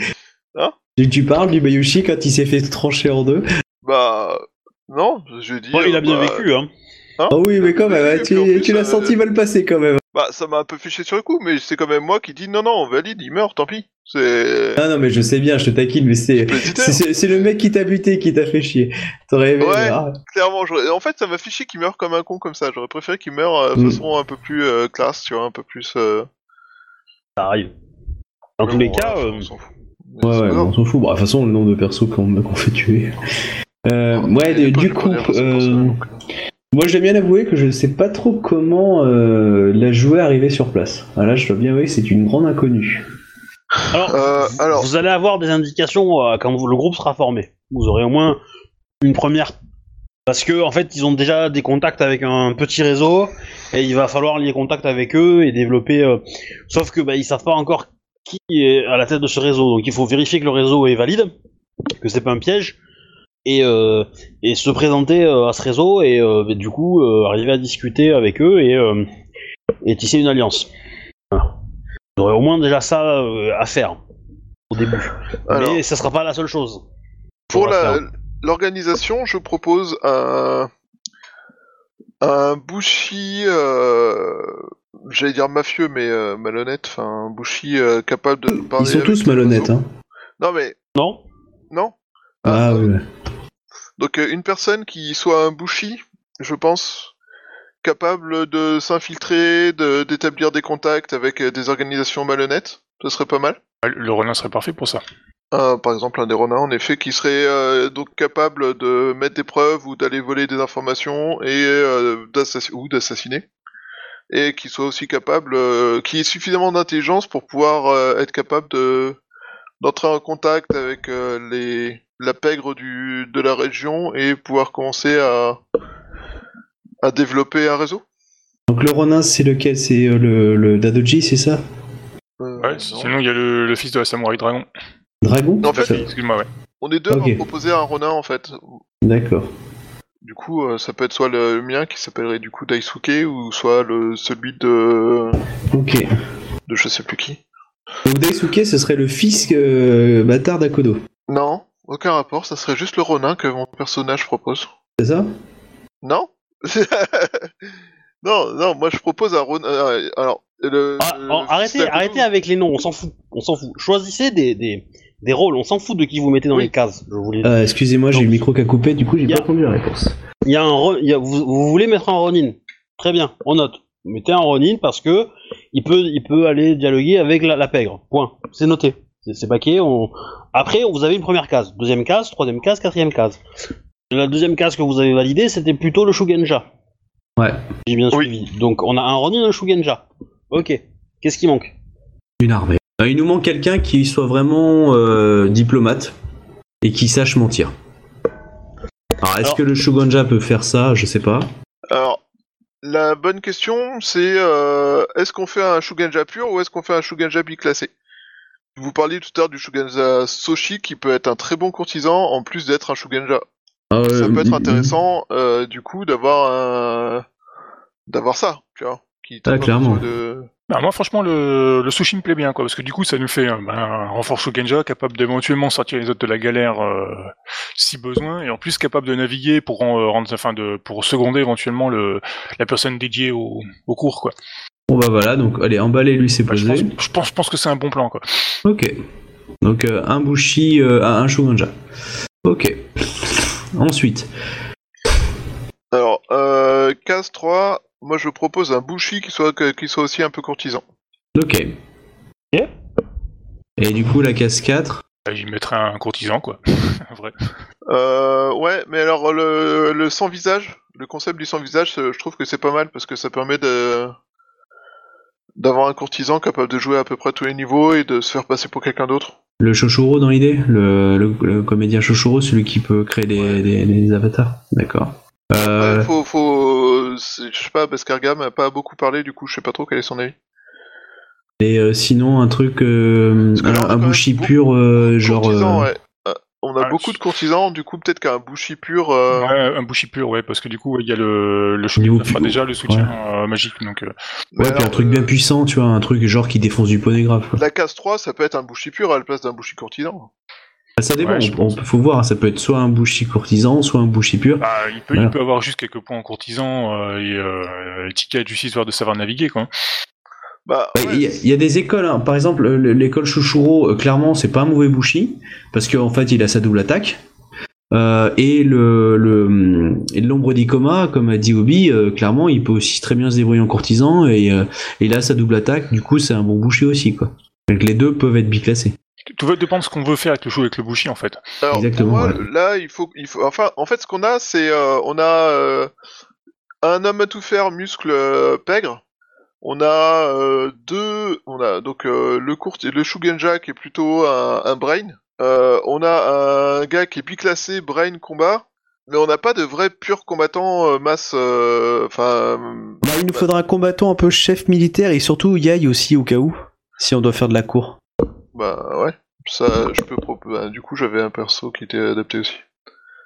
Hein? Tu, tu parles du Bayushi quand il s'est fait trancher en deux? Bah... Non, je dis... Bon, il a euh, bien bah, vécu. Hein. Hein Oh oui, mais quand même, hein, tu, plus, tu l'as euh, senti mal passer quand même. Bah, ça m'a un peu chier sur le coup, mais c'est quand même moi qui dis non, non, on valide, il meurt, tant pis. C'est... Ah non, mais je sais bien, je te taquine, mais c'est. Le mec qui t'a buté qui t'a fait chier. T'aurais aimé. Ouais. ah. Clairement, j'aurais- en fait, ça m'a fait chier qu'il meure comme un con comme ça. J'aurais préféré qu'il meure euh, de Mm. façon un peu plus euh, classe, tu vois, un peu plus... euh, Ça arrive. Dans mais tous les cas, voilà, euh, on s'en fout. Mais Ouais, on s'en fout. Bon, de toute façon, le nombre de persos qu'on fait tuer. Euh, Ah, ouais, du coup, moi je dois bien avouer que je sais pas trop comment euh, la jouer arriver sur place. Ah, là, je dois bien avouer que c'est une grande inconnue. alors, Euh, vous, alors- vous allez avoir des indications euh, quand vous- le groupe sera formé. Vous aurez au moins une première. Parce que en fait, ils ont déjà des contacts avec un petit réseau et il va falloir lier contact avec eux et développer. euh, Sauf que bah, ils savent pas encore qui est à la tête de ce réseau, donc il faut vérifier que le réseau est valide, que c'est pas un piège. Et, euh, et se présenter euh, à ce réseau et euh, bah, du coup euh, arriver à discuter avec eux et, euh, et tisser une alliance. Voilà. Vous aurez au moins déjà ça euh, à faire au début. Alors, Mais ça sera pas la seule chose. pour la, l'organisation, je propose un... Un Bushi... Euh... J'allais dire mafieux, mais euh, malhonnête. Enfin, un Bushi euh, capable de parler Ils sont avec tous malhonnêtes, hein. Non, mais... Non Non Ah, euh, ouais. Donc euh, une personne qui soit un bushi, je pense, capable de s'infiltrer, de d'établir des contacts avec euh, des organisations malhonnêtes, ce serait pas mal. Ah, Le Ronin serait parfait pour ça. Euh, par exemple, un des Ronins, en effet, qui serait euh, donc capable de mettre des preuves ou d'aller voler des informations et euh, ou d'assassiner, et qui soit aussi capable, euh, qui ait suffisamment d'intelligence pour pouvoir être capable de d'entrer en contact avec euh, les la pègre du de la région et pouvoir commencer à à développer un réseau. Donc le Ronin, c'est lequel? C'est euh, le, le Dadoji, c'est ça? Euh, Ouais, non. sinon il y a le, le fils de la Samouraï Dragon. Dragon? En fait, Excuse-moi, ouais. On est deux à proposer un Ronin en fait. D'accord. Du coup, euh, ça peut être soit le mien qui s'appellerait du coup Daisuke ou soit le celui de Ok. de je sais plus qui. Donc Daisuke, ce serait le fils euh, bâtard d'Akodo. Non, aucun rapport. Ça serait juste le Ronin que mon personnage propose. C'est ça? Non <laughs> Non, non. Moi, je propose un Ronin. euh, alors, le. Ah, le oh, arrêtez, arrêtez avec les noms, on s'en fout. On s'en fout. Choisissez des, des, des rôles, on s'en fout de qui vous mettez dans Oui. les cases. Euh, Excusez-moi, j'ai le micro qui a coupé, du coup j'ai pas entendu la réponse. Il y a un y a- vous, vous voulez mettre un Ronin? Très bien, on note. Vous mettez un Ronin parce que il peut, il peut aller dialoguer avec la, la pègre. Point. C'est noté. C'est paquet. On... Après, vous avez une première case, deuxième case, troisième case, quatrième case. La deuxième case que vous avez validée, c'était plutôt le Shugenja. Ouais. J'ai bien Oui. suivi. Donc on a un Ronin et un Shugenja. Ok. Qu'est-ce qui manque? Une armée. Euh, il nous manque quelqu'un qui soit vraiment euh, diplomate et qui sache mentir. Alors, est-ce Alors- que le Shogunja peut faire ça? Je sais pas. Alors, la bonne question, c'est euh, est-ce qu'on fait un Shugenja pur ou est-ce qu'on fait un Shugenja biclassé? Vous parliez tout à l'heure du Shugenja Soshi qui peut être un très bon courtisan en plus d'être un Shugenja. Ah, ça peut être intéressant euh, du coup d'avoir un... d'avoir ça, tu vois. Qui Ah, clairement. de- Bah, moi, franchement, le, le sushi me plaît bien, quoi, parce que du coup, ça nous fait un renfort Shogenja capable d'éventuellement sortir les autres de la galère euh, si besoin, et en plus capable de naviguer pour euh, rendre, enfin, de, pour seconder éventuellement le, la personne dédiée au, au cours, quoi. Bon bah voilà, donc allez, emballez-lui, c'est Bah, je, posé. pense, je, pense, je pense que c'est un bon plan, quoi. Ok. Donc euh, un Bushi, euh, un Shogunja. Ok. Ensuite. Alors, euh, case 3, moi je propose un Bushi qui soit, qui soit aussi un peu courtisan. Ok. Et du coup, la case 4. Bah, J'y mettrais un courtisan, quoi. <laughs> Vrai. Euh, ouais, mais alors le, le sans visage, le concept du sans visage, euh, je trouve que c'est pas mal parce que ça permet de d'avoir un courtisan capable de jouer à peu près tous les niveaux et de se faire passer pour quelqu'un d'autre. Le Shoshoro dans l'idée le, le, le comédien Shoshoro, celui qui peut créer des, Ouais. des- des avatars. D'accord. Euh, faut, je sais pas, Bascargam a pas beaucoup parlé, du coup, je sais pas trop quel est son avis. Et euh, sinon, un truc, euh, Parce que là, on a un, bouchi pur, euh, genre. Euh, ouais. On a Ah, beaucoup de courtisans, du coup peut-être qu'un bouchi pur. euh, Ouais, un bouchi pur, ouais, parce que du coup, il y a le, le Niveau déjà le soutien euh, magique, donc euh, Ouais, mais puis un alors, truc euh, bien puissant, tu vois, un truc genre qui défonce du poney grave. quoi. La case 3, ça peut être un bouchi pur à la place d'un bouchi courtisan. Bah, ça dépend, Ouais, pense. peut- faut voir, ça peut être soit un bouchi courtisan, soit un bouchi pur. bah, il, peut, Voilà. il peut avoir juste quelques points en courtisan euh, et euh, ticket du histoire de savoir naviguer, quoi. Bah, Bah, ouais, Il y, a- il y a des écoles, hein. par exemple le- l'école Chouchouro, euh, clairement c'est pas un mauvais bouchi, parce qu'en fait il a sa double attaque. Euh, et le le et l'ombre d'Ikoma, comme a dit Obi, euh, clairement il peut aussi très bien se débrouiller en courtisan et, euh, et il a sa double attaque, du coup c'est un bon bouchi aussi quoi. Donc les deux peuvent être biclassés. Tout va dépendre de ce qu'on veut faire avec le show avec le bouchi, en fait. Alors, Exactement, Pour moi, ouais. là, il faut, il faut, enfin, en fait, ce qu'on a, c'est, euh, on a euh, un homme à tout faire, muscle euh, pègre. On a euh, deux, on a donc euh, le court, le Shugenja qui est plutôt un, un brain. Euh, on a un gars qui est biclassé brain combat, mais on n'a pas de vrai pur combattant euh, masse. euh, Enfin, Bah, il nous faudra un combattant un peu chef militaire et surtout Yai aussi au cas où, si on doit faire de la cour. Bah ouais, ça, je peux proposer. du coup, j'avais un perso qui était adapté aussi.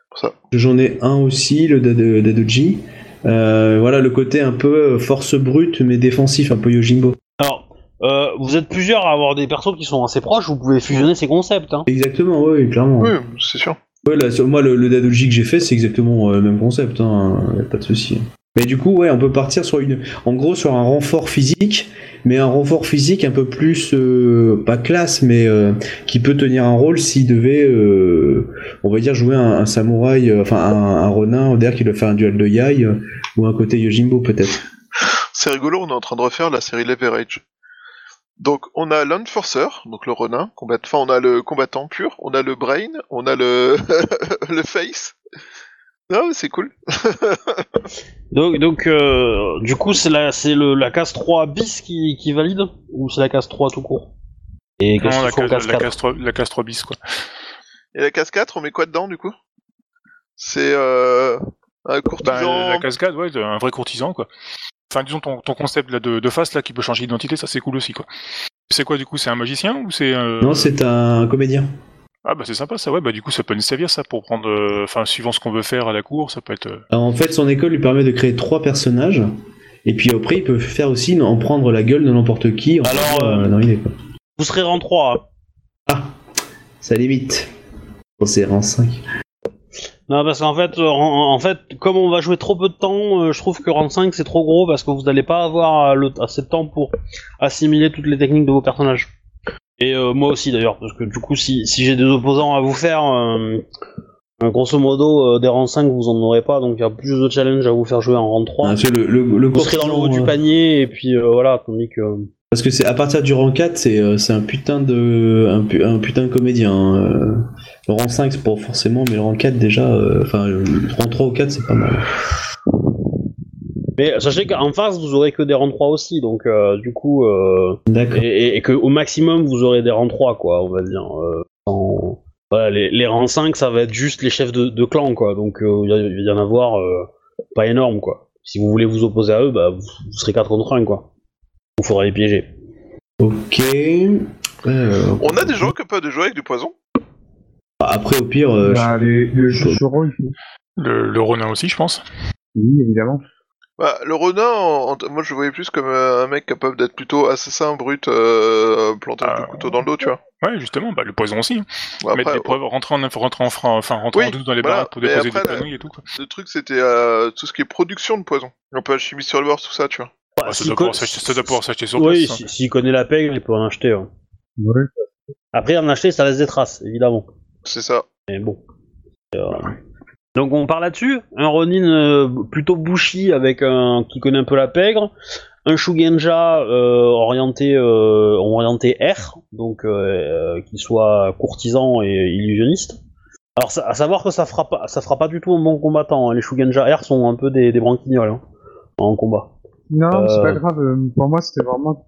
Pour ça. J'en ai un aussi, le Dado- Dadoji. Euh, voilà le côté un peu force brute mais défensif, un peu Yojimbo. Alors, euh, vous êtes plusieurs à avoir des persos qui sont assez proches, vous pouvez fusionner ces concepts. Hein. Exactement, oui, clairement. Oui, c'est sûr. Ouais, là, sur- moi, le, le Dadoji que j'ai fait, c'est exactement euh, le même concept, hein, y a pas de souci. Mais du coup, ouais, on peut partir sur une, en gros, sur un renfort physique, mais un renfort physique un peu plus, euh, pas classe, mais euh, qui peut tenir un rôle s'il devait, euh, on va dire, jouer un, samouraï, euh, enfin un, un ronin, d'ailleurs, qui doit faire un duel de Yai, euh, ou un côté Yojimbo peut-être. C'est rigolo, on est en train de refaire la série Leverage. Donc on a l'Unforcer, donc le renin, combat... enfin on a le combattant pur, on a le brain, on a le <laughs> le face. Non, c'est cool. <laughs> Donc, donc euh, du coup, c'est la, c'est le, la case 3 bis qui, qui valide Ou c'est la case 3 tout court? Et Non, la case, case la, 4 case 3, la case 3 bis, quoi. Et la case 4, on met quoi dedans du coup? C'est euh, un Bah, courtisan. la cascade, ouais, un vrai courtisan, quoi. Enfin, disons, ton, ton concept là, de, de face, là, qui peut changer d'identité, ça c'est cool aussi, quoi. C'est quoi, du coup, c'est un magicien ou c'est... euh, Non, c'est un comédien. Ah bah c'est sympa, ça, ouais, bah du coup, ça peut nous servir, ça, pour prendre... euh, Enfin, suivant ce qu'on veut faire à la cour, ça peut être... euh, Alors, en fait, son école lui permet de créer trois personnages. Et puis après, il peut faire aussi en prendre la gueule de n'importe qui. en Alors, fait, euh, dans l'idée, quoi. Vous serez rang 3. hein. Ah, ça limite. Bon, c'est rang 5. Non, parce qu'en fait, en, en fait, comme on va jouer trop peu de temps, je trouve que rang 5 c'est trop gros parce que vous n'allez pas avoir le, assez de temps pour assimiler toutes les techniques de vos personnages. Et euh, moi aussi d'ailleurs, parce que du coup, si, si j'ai des opposants à vous faire, euh, grosso modo, euh, des rangs 5 vous en aurez pas, donc il y a plus de challenge à vous faire jouer en rang 3. Ah, c'est le, le, le vous serez dans le haut du panier et puis voilà, tandis que. Parce que c'est à partir du rang 4, c'est c'est un putain de un, pu- un putain de comédien. hein. Le rang 5, c'est pas forcément, mais le rang 4 déjà, enfin le rang 3 ou 4, c'est pas mal. Mais sachez qu'en face vous aurez que des rangs 3 aussi, donc euh, du coup. Euh, D'accord. et, et, et que au maximum vous aurez des rangs 3 quoi on va dire euh, sans- voilà, les, les rangs 5 ça va être juste les chefs de, de clan quoi donc il va y en avoir euh, pas énorme quoi si vous voulez vous opposer à eux bah vous, vous serez 4 contre 1 quoi il faudra les piéger Ok. Euh, On a des gens qui peuvent jouer avec du poison? Après, au pire, euh, Bah, les, le. Le, le Ronin aussi, je pense. Oui, évidemment. Bah, le renin, en- en- moi je le voyais plus comme euh, un mec capable d'être plutôt assassin brut, euh, planté avec Ah. le couteau dans le dos, tu vois. Ouais, justement, bah, le poison aussi. Bon, Mettre après, des preuves, rentrer en, rentrer en, frein- enfin, rentrer Oui, en douce dans les voilà, baraques pour mais déposer après, des la- et tout, quoi. le truc c'était euh, tout ce qui est production de poison. Un peu alchimie sur le bord, tout ça, tu vois. Ah, ça, S'il doit co- pouvoir s'acheter- ça doit pouvoir s'acheter sur oui place. hein. si- s'il connaît la pègre il peut en acheter. Ouais. après en acheter ça laisse des traces évidemment C'est ça. mais bon Euh, donc on part là-dessus un Ronin euh, plutôt Bushi avec un qui connaît un peu la pègre un Shugenja euh, orienté euh, orienté R, donc qui soit courtisan et illusionniste. Alors ça- à savoir que ça fera pas ça fera pas du tout un bon combattant. hein. Les Shugenja R sont un peu des, des branquignoles hein, en combat. Non, c'est pas grave. Pour moi, c'était vraiment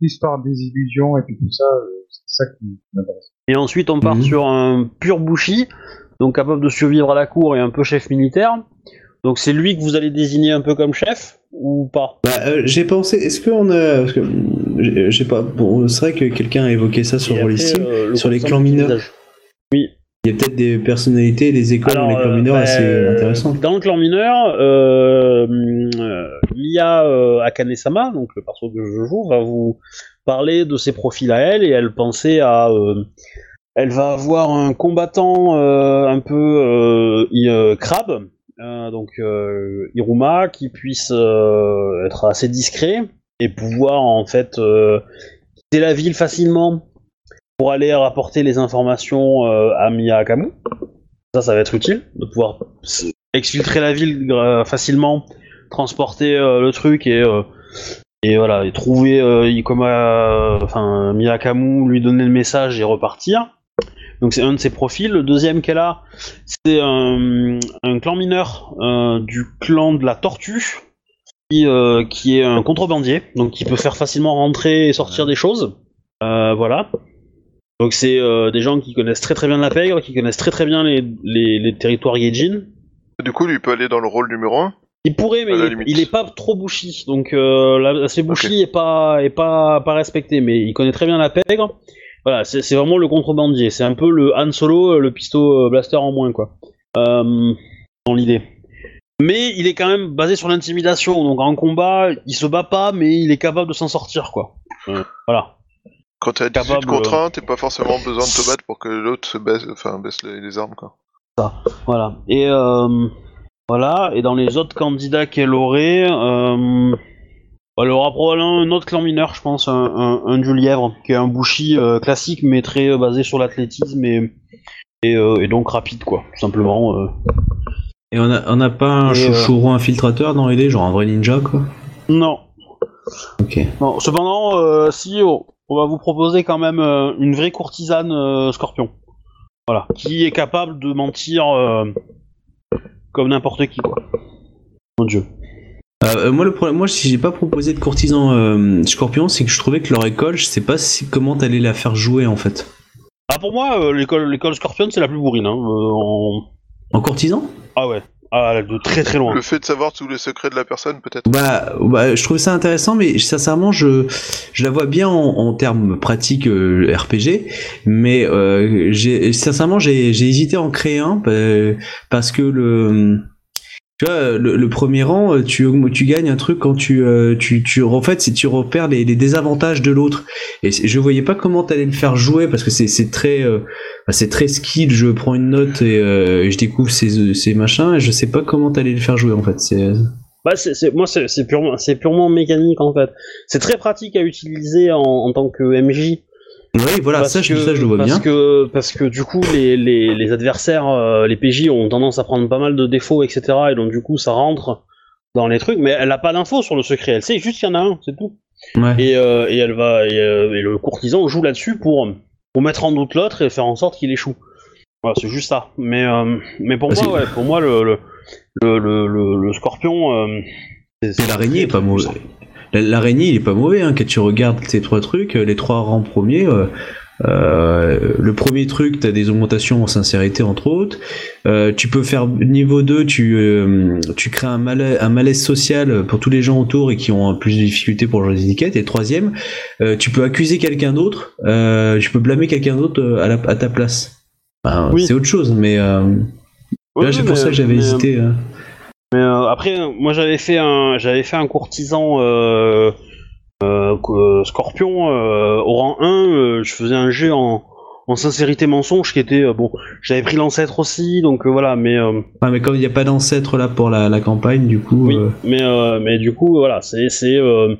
l'histoire des illusions et puis tout ça. C'est ça qui m'intéresse. Et ensuite on part Mhm. sur un pur Bushi, donc capable de survivre à la cour et un peu chef militaire. Donc c'est lui que vous allez désigner un peu comme chef ou pas? Bah, euh, j'ai pensé, est-ce qu'on a. J'ai pas. Bon, c'est vrai que quelqu'un a évoqué ça sur Et Roll après, Steam. euh, le sur les clans mineurs. d'utilisation. Il y a peut-être des personnalités, des écoles dans les clans euh, mineurs bah, assez euh, intéressantes. Dans le clan mineur, euh, Mia Akane-sama, donc le perso que je joue, va vous parler de ses profils à elle et elle pensait à. Elle va avoir un combattant euh, un peu euh, euh, crabe, donc Iruma, qui puisse être assez discret et pouvoir en fait quitter la ville facilement pour aller rapporter les informations à Mia Akamu. Ça, ça va être utile de pouvoir exfiltrer la ville facilement, transporter le truc et voilà et trouver euh, enfin Miyakamu, lui donner le message et repartir. Donc c'est un de ses profils. Le deuxième qu'elle a, c'est un, un clan mineur euh, du clan de la Tortue, qui, euh, qui est un contrebandier, donc qui peut faire facilement rentrer et sortir des choses. Euh, voilà. Donc c'est des gens qui connaissent très très bien la pègre, qui connaissent très très bien les, les, les territoires Gaijin. Du coup, lui il peut aller dans le rôle numéro 1. Il pourrait, mais la il est, il est pas trop bushi, donc euh, la- l'aspect est pas est pas pas respecté, mais il connaît très bien la pègre. Voilà, c'est vraiment le contrebandier. C'est un peu le Han Solo, euh, le pisto euh, blaster en moins, quoi. Euh, dans l'idée. Mais il est quand même basé sur l'intimidation, donc en combat, il se bat pas, mais il est capable de s'en sortir, quoi. Euh, voilà. Quand t'es à 18 Capable, contre euh, 1, t'es pas forcément besoin de te battre pour que l'autre se baisse, enfin, baisse les, les armes, quoi. Voilà. Et euh, voilà. Et dans les autres candidats qu'elle aurait, elle aura probablement un autre clan mineur, je pense, un, un, un du lièvre, qui est un bushi euh, classique, mais très euh, basé sur l'athlétisme et, et, euh, et donc rapide, quoi, tout simplement. Et on a, on a pas un Et, chouchouron infiltrateur dans les genre un vrai ninja quoi? Non. Ok. Non. Cependant, si oh, on va vous proposer quand même une vraie courtisane scorpion. Voilà. Qui est capable de mentir comme n'importe qui, quoi. Mon dieu. Euh, moi le problème, moi si j'ai pas proposé de courtisan euh, scorpion, c'est que je trouvais que leur école, je sais pas si, comment t'allais la faire jouer en fait. Ah, pour moi, euh, l'école, l'école Scorpion, c'est la plus bourrine. Hein. euh, en- En courtisan? Ah ouais. Ah, de très très loin. Le fait de savoir tous les secrets de la personne, peut-être. Bah, bah, je trouve ça intéressant, mais sincèrement, je, je la vois bien en, en termes pratiques euh, RPG, mais euh, j'ai, sincèrement, j'ai, j'ai hésité à en créer un euh, parce que le, tu vois, le, premier rang, euh, tu, gagnes un truc quand tu, euh, en fait, si tu repères les, désavantages de l'autre. Et je voyais pas comment t'allais le faire jouer parce que c'est, très, euh, c'est très skill. Je prends une note et, euh, je découvre ces, ces machins et je sais pas comment t'allais le faire jouer en fait. Bah, moi, c'est, purement, purement mécanique en fait. C'est très pratique à utiliser en, en tant que MJ. Oui, voilà, parce ça, je, que, ça, je le vois parce bien. Que, parce que du coup, les, les, les adversaires, euh, les PJ ont tendance à prendre pas mal de défauts, etc. Et donc, du coup, ça rentre dans les trucs. Mais elle a pas d'infos sur le secret. Elle sait juste qu'il y en a un, c'est tout. Ouais. Et, euh, et elle va, et, euh, et le courtisan joue là-dessus pour, pour mettre en doute l'autre et faire en sorte qu'il échoue. Voilà, c'est juste ça. Mais, mais pour Ah, moi, ouais, pour moi, le, le, le, le, le- scorpion. c'est- l'araignée pas mauvais. L'araignée, il est pas mauvais, hein. Quand tu regardes ces trois trucs, euh, les trois rangs premiers, euh, euh, le premier truc, t'as des augmentations en sincérité, entre autres. Euh, tu peux faire niveau 2, tu, euh, tu crées un malaise, un malaise social pour tous les gens autour et qui ont plus de difficultés pour jouer les étiquettes. Et troisième, euh, tu peux accuser quelqu'un d'autre, euh, tu peux blâmer quelqu'un d'autre à, à ta place. Oui. C'est autre chose, mais euh, là, c'est pour ça que j'avais hésité. Mais euh, après, euh, moi j'avais fait un, j'avais fait un courtisan euh, euh, co- scorpion euh, au rang 1. euh, je faisais un jet en, en sincérité mensonge qui était euh, bon. J'avais pris l'ancêtre aussi, donc euh, voilà. Mais euh, Ouais, mais comme il n'y a pas d'ancêtre là pour la, la campagne, du coup. oui, euh, mais euh, mais du coup voilà, c'est c'est euh,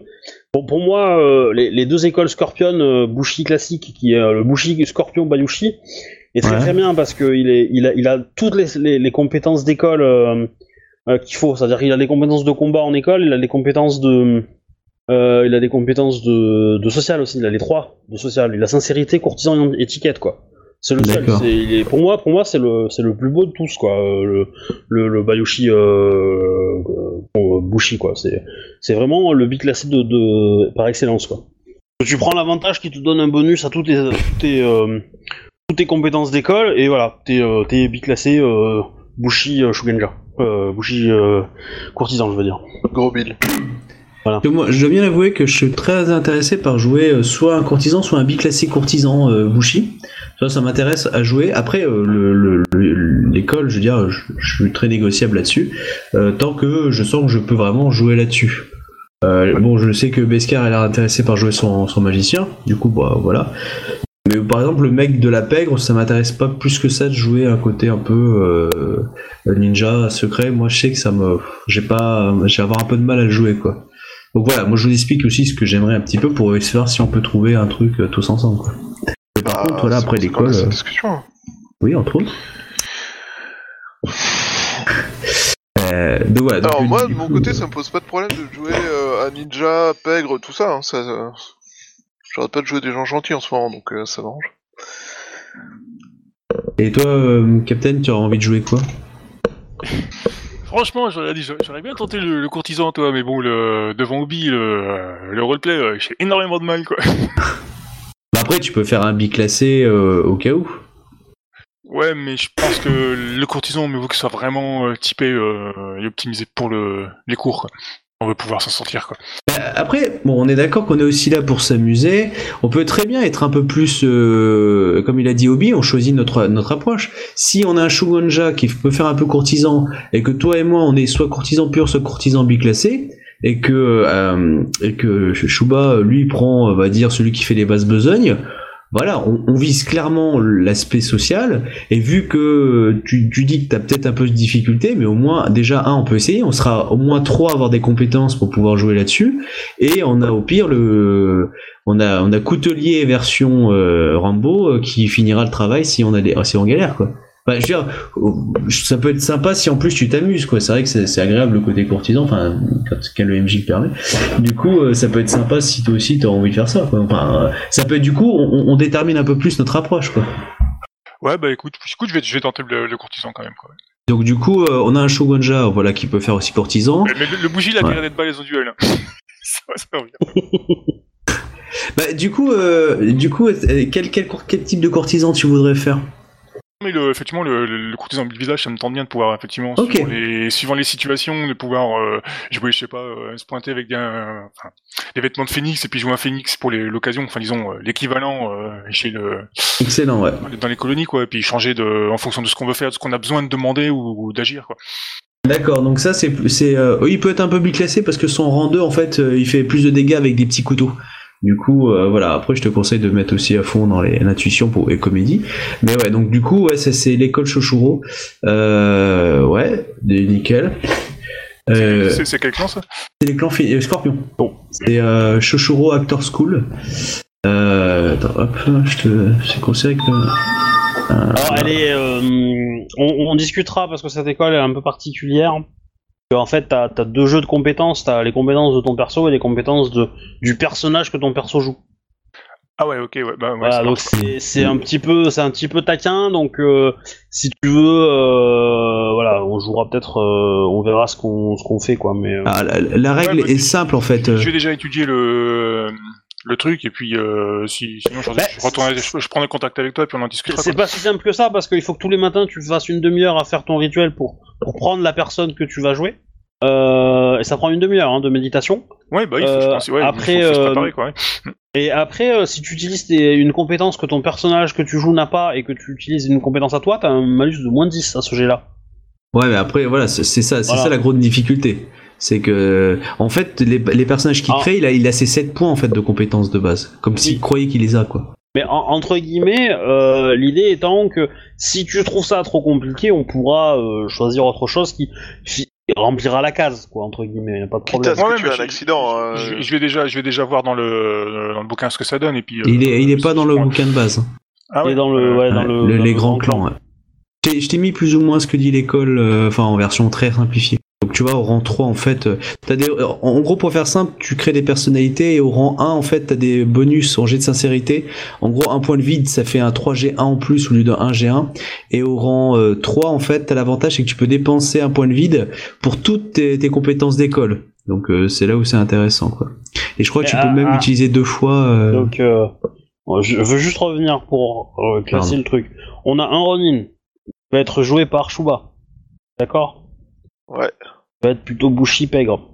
pour, pour moi euh, les, les deux écoles scorpion euh, Bushi classique qui est euh, le Bushi scorpion Bayushi est très Ouais. très bien parce que il est il a il a toutes les, les, les compétences d'école euh, qu'il faut, c'est-à-dire qu'il a des compétences de combat en école, il a des compétences de euh, il a des compétences de, de social aussi, il a les trois de social, il a sincérité, courtisan et étiquette quoi. C'est le seul. Il est- pour moi, pour moi, c'est le, c'est le plus beau de tous, quoi. euh, Le, le, le Bayushi euh, Bushi, quoi. C'est, c'est vraiment le biclassé de, de, par excellence, quoi. Tu prends l'avantage qui te donne un bonus à toutes tes, toutes tes, toutes tes compétences d'école, et voilà, t'es, t'es biclassé euh, Bushi euh, Shugenja. Euh, Bushi euh, courtisan, je veux dire. Gros Bill. Que moi, je dois bien avouer que je suis très intéressé par jouer euh, soit un courtisan, soit un biclassé courtisan euh, Bushi. Ça, ça m'intéresse à jouer. Après, euh, le- le- le- l'école, je veux dire, je, je suis très négociable là-dessus, euh, tant que je sens que je peux vraiment jouer là-dessus. Euh, Bon, je sais que Beskar a l'air intéressé par jouer son, son magicien, du coup, bah voilà. Mais par exemple, le mec de la pègre, ça m'intéresse pas plus que ça de jouer un côté un peu euh, ninja secret. Moi, je sais que ça me, j'ai pas, j'ai avoir un peu de mal à le jouer, quoi. Donc voilà, moi je vous explique aussi ce que j'aimerais un petit peu pour essayer de voir si on peut trouver un truc euh, tous ensemble. Quoi. Et par Ah, contre, voilà, après l'école, euh, hein. oui, entre autres. Euh, donc voilà. donc, Alors moi, de mon coup, côté, ça me pose pas de problème de jouer euh, à ninja, pègre, tout ça. Hein, ça, ça- J'arrête pas de jouer des gens gentils en ce moment, donc euh, ça m'arrange. Et toi, euh, Captain, tu auras envie de jouer quoi? <laughs> Franchement, j'aurais dit, j'aurais bien tenté le, le courtisan, toi, mais bon, le, devant Obi, le, le roleplay, euh, j'ai énormément de mal, quoi. Bah <laughs> Après, tu peux faire un biclassé euh, au cas où. Ouais, mais je pense que le courtisan, mais vous que ce soit vraiment euh, typé euh, et optimisé pour le, les cours, quoi. On veut pouvoir s'en sortir, quoi. Après, bon, on est d'accord qu'on est aussi là pour s'amuser. On peut très bien être un peu plus, euh, comme il a dit Obi, on choisit notre notre approche. Si on a un Shugonja qui peut faire un peu courtisan et que toi et moi on est soit courtisan pur, soit courtisan biclassé, et que euh, et que Shuba lui prend, on va dire celui qui fait les basses besognes. Voilà, on, vise clairement l'aspect social, et vu que tu, tu dis que tu as peut-être un peu de difficulté, mais au moins, déjà, un, on peut essayer, on sera au moins trois à avoir des compétences pour pouvoir jouer là-dessus, et on a au pire le, on a, on a Coutelier version euh, Rambo euh, qui finira le travail si on a des, si on galère quoi. Enfin, je veux dire, euh, ça peut être sympa si en plus tu t'amuses quoi. C'est vrai que c'est agréable le côté courtisan, enfin quand, quand le MJ le permet. Du coup, euh, ça peut être sympa si toi aussi t'as envie de faire ça. Quoi. Enfin, euh, ça peut être du coup, on, on détermine un peu plus notre approche quoi. Ouais, bah écoute, écoute je, vais, je vais tenter le, le courtisan quand même, quoi. Donc du coup, euh, on a un Shogunja, voilà, qui peut faire aussi courtisan. Mais, mais le, le bougie, il a Ouais. d'être duel. hein. ça, va, bien. <laughs> Bah, du coup, euh, du coup, quel, quel, quel type de courtisan tu voudrais faire? Mais le, effectivement, le, le, le courtisan de visage, ça me tente bien de pouvoir, effectivement, suivant, les, suivant les situations, de pouvoir euh, jouer, je sais pas, euh, se pointer avec des, euh, enfin, des vêtements de phénix et puis jouer un phénix pour l'occasion, enfin disons euh, l'équivalent chez le Excellent, ouais. dans les colonies, quoi, et puis changer de, en fonction de ce qu'on veut faire, de ce qu'on a besoin de demander ou, ou d'agir, quoi. D'accord, donc ça c'est c'est euh, il peut être un peu biclassé parce que son rang 2 en fait, il fait plus de dégâts avec des petits couteaux. Du coup, euh, voilà. Après, je te conseille de mettre aussi à fond dans les l'intuition pour et comédie. Mais ouais, donc du coup, ouais, ça, c'est l'école Shoshuro. Euh, ouais, des nickel. Euh, C'est c'est quel clan, ça? c'est les clans euh, Scorpion. Bon, c'est euh, Shoshuro Actor School. Euh, attends, hop, je te, c'est conseillé que. Alors, elle est. euh, on, on discutera parce que cette école est un peu particulière. En fait, t'as as deux jeux de compétences. T'as les compétences de ton perso et les compétences de, du personnage que ton perso joue. Ah ouais, ok, ouais, bah ouais, Voilà, donc c'est un petit peu, c'est un petit peu taquin. Donc, euh, si tu veux, euh, voilà, on jouera peut-être, euh, on verra ce qu'on ce qu'on fait, quoi. Mais euh, Ah, la, la règle Ouais, bah, est simple en fait. vais déjà étudier le le truc et puis euh, si sinon je, Bah, je, je, je contact avec toi et puis on en discutera. c'est pas si simple que ça parce qu'il faut que tous les matins tu fasses une demi-heure à faire ton rituel pour pour prendre la personne que tu vas jouer. Euh, et ça prend une demi-heure hein, de méditation. Ouais, bah oui, je Euh, pense, ouais, après, il faut, faut se euh, préparer quoi. ouais. Et après, euh, si tu utilises tes- une compétence que ton personnage que tu joues n'a pas et que tu utilises une compétence à toi, t'as un malus de moins 10 à ce jet-là. Ouais, mais après, voilà, c'est ça, c'est Voilà. ça la grande difficulté. C'est que, en fait, les, les personnages qu'il Ah. crée, il a, il a ses 7 points en fait de compétences de base, comme s'il croyait qu'il les a, quoi. Mais en- entre guillemets, euh, l'idée étant que si tu trouves ça trop compliqué, on pourra euh, choisir autre chose qui remplira la case, quoi, entre guillemets, y a pas de Quitte problème. à ce que Ouais, tu mais aies un je- accident. euh, Je, je vais déjà, je vais déjà voir dans le dans le bouquin ce que ça donne et puis. euh, il est, il est pas dans le bouquin de base. hein. Ah Et ouais, dans le, euh, ouais, dans Ouais, le, le- dans les le grands grand clans. ouais. Je t'ai- mis plus ou moins ce que dit l'école, euh, enfin en version très simplifiée. Donc tu vois, au rang 3, en fait, euh, t'as des, en gros, pour faire simple, tu crées des personnalités et au rang 1, en fait, t'as des bonus en jet de sincérité. En gros, un point de vide, ça fait un 3G1 en plus au lieu d'un 1G1. Et au rang euh, 3, en fait, t'as l'avantage, c'est que tu peux dépenser un point de vide pour toutes tes, tes compétences d'école. Donc euh, c'est là où c'est intéressant, quoi. Et je crois que tu ah, peux même ah. utiliser deux fois. euh, Donc, euh, bon, je veux juste revenir pour euh, classer Pardon. le truc. On a un Ronin qui va être joué par Shuba. D'accord? Ouais. Va être plutôt Bushi Pègre.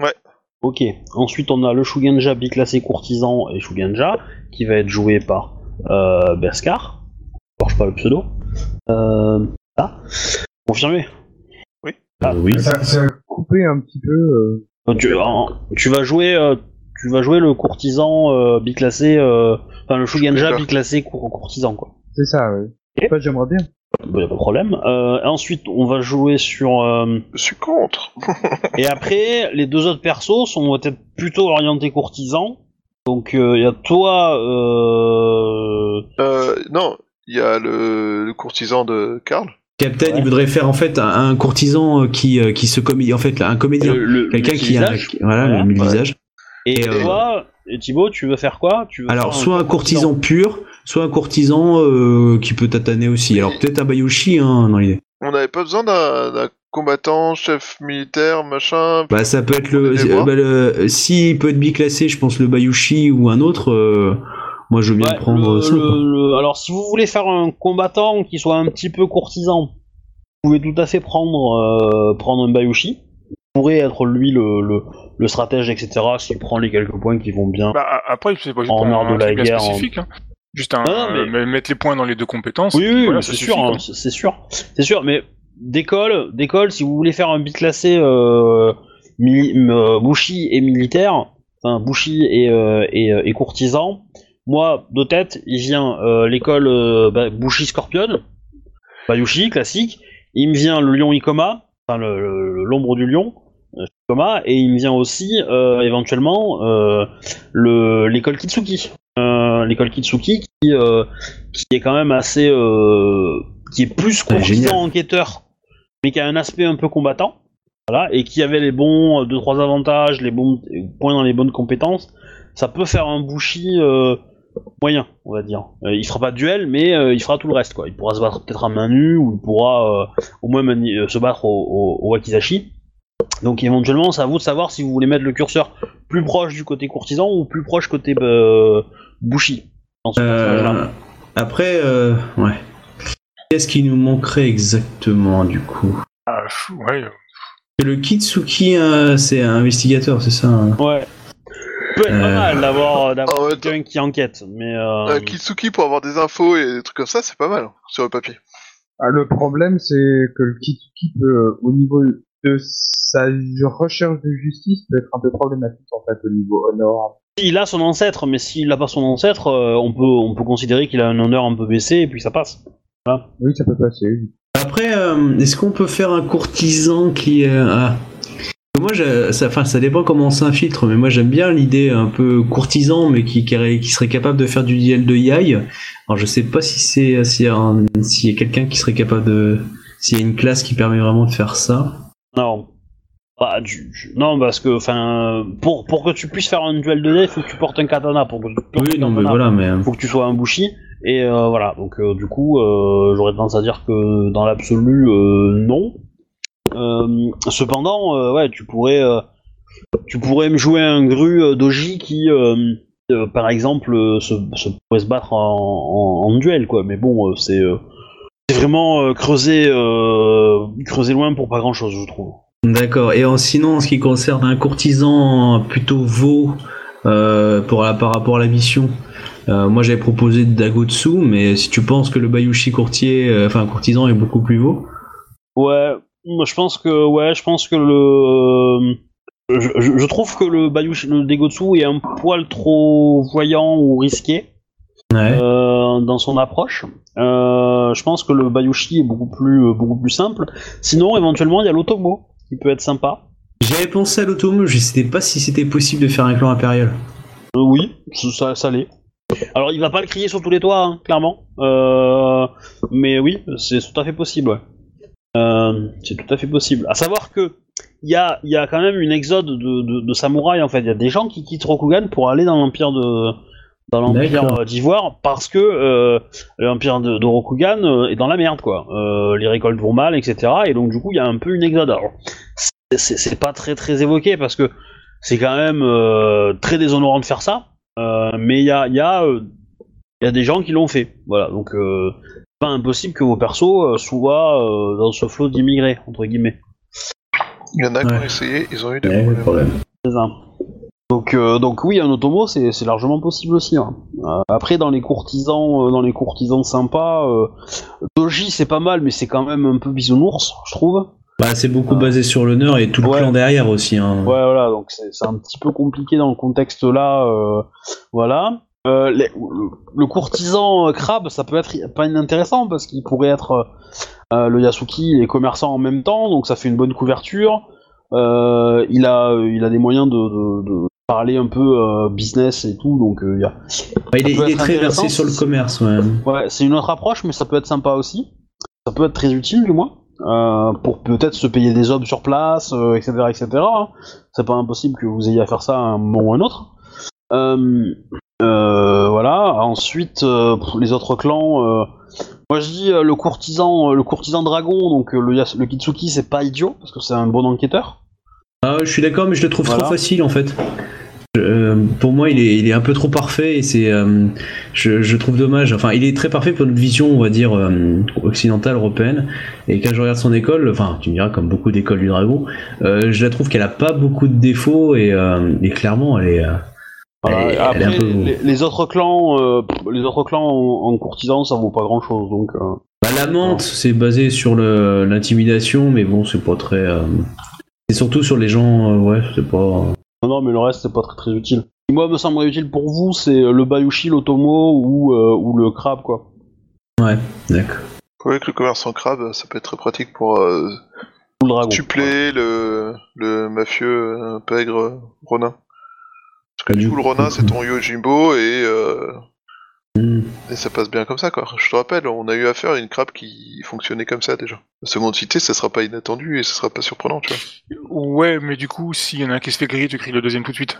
Ouais. Ok. Ensuite, on a le Shugenja biclassé courtisan et Shugenja qui va être joué par euh, Beskar. Je pas le pseudo. Euh, ah, confirmé. Ah, Euh, oui. Ça, ça a coupé un petit peu. euh, Euh, Tu, en- tu vas jouer, euh, tu vas jouer le courtisan euh, biclassé, euh, enfin le Shugenja Shugenja. biclassé cour- courtisan quoi. C'est ça, oui. Ok. Enfin, j'aimerais bien. Bah, y a pas de problème. Euh, ensuite, on va jouer sur. euh, Je suis contre. <laughs> et après, les deux autres persos sont peut-être plutôt orientés courtisans. Donc il y a toi. Euh... Euh, non, il y a le, le courtisan de Karl. Captain, Ouais. il voudrait faire en fait un, un courtisan euh, qui, euh, qui se comédie, en fait, un comédien. le- le- Quelqu'un qui a multi-visage. qui- voilà, Voilà. le mille Ouais. visages. Et, Et, euh, toi, et Thibaut, tu veux faire quoi? Tu veux Alors, faire soit un courtisan pur, soit un courtisan euh, qui peut tataner aussi. Alors, peut-être un Bayushi, hein, dans l'idée. On n'avait pas besoin d'un combattant, chef militaire, machin. Bah, ça peut être le. Euh, bah, le S'il peut être biclassé, je pense le Bayushi ou un autre, euh, moi je veux bien Ouais, prendre le- ça. quoi. le- le- Alors, si vous voulez faire un combattant qui soit un petit peu courtisan, vous pouvez tout à fait prendre, euh, prendre un Bayushi. Il pourrait être lui le, le, le stratège, etc. S'il prend les quelques points qui vont bien. Bah, après, c'est pas En un de la guerre, spécifique. hein. Juste un, Non, non, mais- euh, mettre les points dans les deux compétences. oui, oui, voilà, c'est sûr, hein, c'est sûr, c'est sûr. Mais d'école, d'école, si vous voulez faire un biclassé euh, mili- euh, Bushi et militaire, enfin Bushi et, euh, et, euh, et courtisan, moi de tête, il vient euh, l'école euh, bah, Bushi Scorpion, Bayushi classique. Il me vient le lion Ikoma, enfin l'ombre du lion. euh, Ikoma, et il me vient aussi euh, éventuellement euh, le l'école Kitsuki, Euh, l'école Kitsuki qui euh, qui est quand même assez euh, qui est plus courtisan enquêteur mais qui a un aspect un peu combattant voilà et qui avait les bons 2 trois avantages les bons points dans les bonnes compétences ça peut faire un bushi euh, moyen on va dire. Il fera pas de duel mais il fera tout le reste quoi. Il pourra se battre peut-être à main nue ou il pourra au moins se battre au, au- au wakizashi. Donc éventuellement c'est à vous de savoir si vous voulez mettre le curseur plus proche du côté courtisan ou plus proche côté euh, bushi dans ce. Euh, après, euh, ouais. Qu'est-ce qui nous manquerait exactement du coup Ah, fou, ouais. C'est le Kitsuki, euh, c'est un investigateur, c'est ça hein Ouais. Peut être pas Euh. mal d'avoir d'avoir Ah ouais, quelqu'un qui enquête, mais euh... Euh, Kitsuki pour avoir des infos et des trucs comme ça, c'est pas mal sur le papier. Ah, le problème, c'est que le Kitsuki peut, au niveau de sa recherche de justice, peut être un peu problématique en fait au niveau honor. Il a son ancêtre, mais s'il n'a pas son ancêtre, euh, on peut on peut considérer qu'il a un honneur un peu baissé et puis ça passe. Oui, ça peut passer. Après, euh, est-ce qu'on peut faire un courtisan qui. euh, ah. Moi, je- ça, enfin, ça dépend comment on s'infiltre, mais moi j'aime bien l'idée un peu courtisan, mais qui, qui, aurait- qui serait capable de faire du duel de yai. Alors, je sais pas si c'est s'il y s'il y a quelqu'un qui serait capable de. S'il y a une classe qui permet vraiment de faire ça. Non. Bah, non, parce que enfin pour pour que tu puisses faire un duel de dé, il faut que tu portes un katana pour que tu portes Oui, un non, mais katana. voilà, mais. euh, faut que tu sois un bushi. Et euh, voilà. Donc euh, du coup euh, j'aurais tendance à dire que dans l'absolu euh, non. Euh, cependant euh, ouais tu pourrais euh, tu pourrais me jouer un gru euh, doji qui euh, euh, par exemple euh, se, se pourrait se battre en, en- en duel quoi. Mais bon euh, c'est euh, c'est vraiment euh, creuser euh, creuser loin pour pas grand chose je trouve D'accord. Et en, sinon, en ce qui concerne un courtisan plutôt veau euh, pour la- par rapport à la mission, euh, moi j'avais proposé Dagotsu, mais si tu penses que le Bayushi courtier, euh, enfin courtisan est beaucoup plus veau, Ouais, moi je pense que ouais, je pense que le je, je- je trouve que le Bayushi, le Degotsu est un poil trop voyant ou risqué ouais. euh, dans son approche. Euh, je pense que le Bayushi est beaucoup plus euh, beaucoup plus simple. Sinon, éventuellement, il y a l'Otomo qui peut être sympa. j'avais pensé à l'automo, je sais pas si c'était possible de faire un clan impérial. Euh, oui, ça, ça, l'est. Alors, il va pas le crier sur tous les toits, hein, clairement. Euh, mais oui, c'est tout à fait possible. ouais. Euh, c'est tout à fait possible. À savoir que il y a, il y a quand même une exode de, de, de samouraïs en fait. Il y a des gens qui quittent Rokugan pour aller dans l'empire de dans l'empire euh, d'Ivoire parce que euh, l'empire de, de Rokugan euh, est dans la merde quoi. Euh, les récoltes vont mal, etc. Et donc du coup il y a un peu une exode. Alors c'est- pas très très évoqué parce que c'est quand même euh, très déshonorant de faire ça. Euh, mais il y a, il y, a, euh, y a des gens qui l'ont fait. Voilà, donc euh, c'est pas impossible que vos persos soient euh, dans ce flot d'immigrés, entre guillemets. Il y en a qui ont essayé, ils ont eu des Ouais, problèmes. problème. C'est ça. Donc, euh, donc oui, un Otomo, c'est largement possible aussi. hein. Euh, après, dans les courtisans, euh, dans les courtisans sympas, Doji c'est pas mal, mais c'est quand même un peu bisounours, je trouve. Bah, c'est beaucoup basé sur l'honneur et tout le Ouais. clan derrière aussi. Hein. Ouais, voilà, donc c'est un petit peu compliqué dans le contexte là, voilà. Euh, les- le, le courtisan euh, crabe, ça peut être pas inintéressant parce qu'il pourrait être euh, le Yasuki et commerçant en même temps, donc ça fait une bonne couverture. Il a, il a des moyens de, de- de parler un peu euh, business et tout, donc euh, il y a, il est, il très versé sur le commerce, ouais. Ouais, c'est une autre approche, mais ça peut être sympa aussi. Ça peut être très utile, du moins, euh, pour peut-être se payer des hommes sur place, euh, etc., etc. hein. C'est pas impossible que vous ayez à faire ça à un moment ou à un autre. Euh, euh, voilà. Ensuite, les autres clans. moi, je dis le courtisan, le courtisan dragon. Donc le, le Kitsuki, c'est pas idiot parce que c'est un bon enquêteur. Ah, je suis d'accord, mais je le trouve Voilà. trop facile en fait. Euh, pour moi, il est, il est un peu trop parfait et c'est, euh, je, je trouve dommage. Enfin, il est très parfait pour notre vision, on va dire euh, occidentale, européenne. Et quand je regarde son école, enfin, tu me diras comme beaucoup d'écoles du dragon, je la trouve qu'elle a pas beaucoup de défauts et, et clairement, elle est, elle Après, elle est un peu. les, les autres clans, les autres clans en, en courtisan, ça vaut pas grand chose. Donc. euh, Bah, la menthe, c'est basé sur l'intimidation, mais bon, c'est pas très. Euh, C'est surtout sur les gens, euh, ouais, c'est pas. Non, non, mais le reste, c'est pas très très utile. Moi, me semblerait utile pour vous, c'est le Bayushi, l'Otomo ou, euh, ou le crabe, quoi. Ouais, d'accord. Que le commerce en crabe, ça peut être très pratique pour euh, Ou le dragon. suppléer le, le mafieux euh, pègre euh, Ronin. Parce que Pas du coup, le. Ronin, c'est ton Yojimbo et, et ça passe bien comme ça, quoi. Je te rappelle, on a eu affaire à une crabe qui fonctionnait comme ça déjà. La seconde cité, ça sera pas inattendu et ça sera pas surprenant, tu vois. Ouais, mais du coup, s'il y en a un qui se fait griller, tu cries le deuxième tout de suite.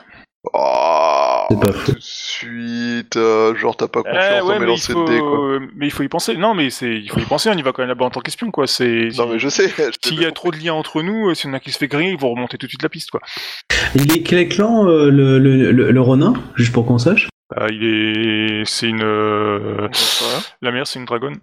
Oh, tout de suite, euh, genre t'as pas Eh confiance ouais, mes il, lancers faut... de dés, quoi. mais il faut y penser. Non, mais c'est, il faut y penser. On y va quand même là-bas en tant qu'espion, quoi. C'est. Non mais je sais. S'il y a trop de liens entre nous, euh, si on a qui se fait griller, ils vont remonter tout de suite la piste, quoi. Il est quel clan, euh, le, le, le, le Ronin, juste pour qu'on sache? Il est, c'est une. euh. La mère, c'est une dragonne.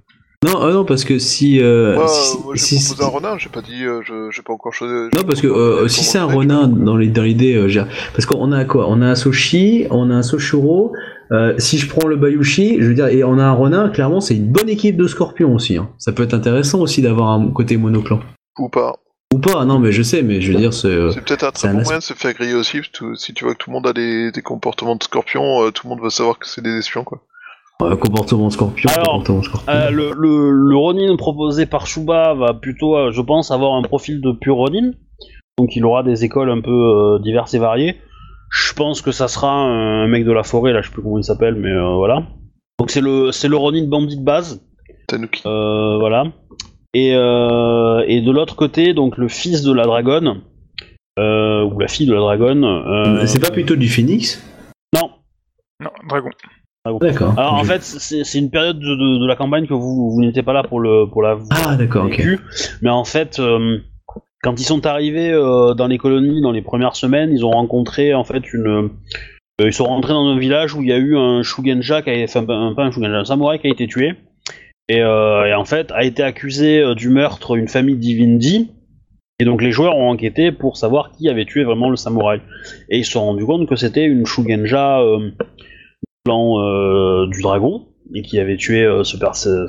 Non, ah non, parce que si. euh, Moi, si- moi, j'ai si- proposé un renard, j'ai pas dit, euh, je- j'ai pas encore choisi. Non, parce que euh, si c'est un renard dans les- dans l'idée, euh, j'ai- parce qu'on a quoi? On a un Soshi, on a un Soshuro. euh, si je prends le Bayushi, je veux dire, et on a un renard, clairement, c'est une bonne équipe de scorpions aussi. hein. Ça peut être intéressant aussi d'avoir un côté monoclan. Ou pas. Ou pas, non, mais je sais, mais je veux dire, c'est. C'est peut-être un c'est très bon moyen de se faire griller aussi, parce que si tu vois que tout le monde a des, des comportements de scorpion, euh, tout le monde va savoir que c'est des espions, quoi. euh, comportement scorpion, Alors, comportement scorpion. Euh, le, le, le Ronin proposé par Shuba va plutôt, euh, je pense, avoir un profil de pur Ronin. Donc il aura des écoles un peu euh, diverses et variées. Je pense que ça sera un mec de la forêt, là je sais plus comment il s'appelle, mais euh, voilà. Donc c'est le, c'est le Ronin bandit de base. Tanuki. Euh, voilà. Et, euh, et de l'autre côté, donc le fils de la dragonne, euh, ou la fille de la dragonne. euh, c'est pas plutôt du phoenix Non. Non, dragon. D'accord. Alors en fait, c'est une période de, de- de la campagne que vous, vous n'étiez pas là pour, le, pour la Ah, d'accord, ok. Mais en fait, euh, quand ils sont arrivés euh, dans les colonies dans les premières semaines, ils ont rencontré en fait une. euh, ils sont rentrés dans un village où il y a eu un Shugenja, qui a, enfin pas pas un Shugenja, un samouraï qui a été tué. Et, euh, et en fait, a été accusé euh, du meurtre d'une famille d'Ivindi. Et donc les joueurs ont enquêté pour savoir qui avait tué vraiment le samouraï. Et ils se sont rendus compte que c'était une Shugenja euh, du clan euh, du dragon, et qui avait tué ce,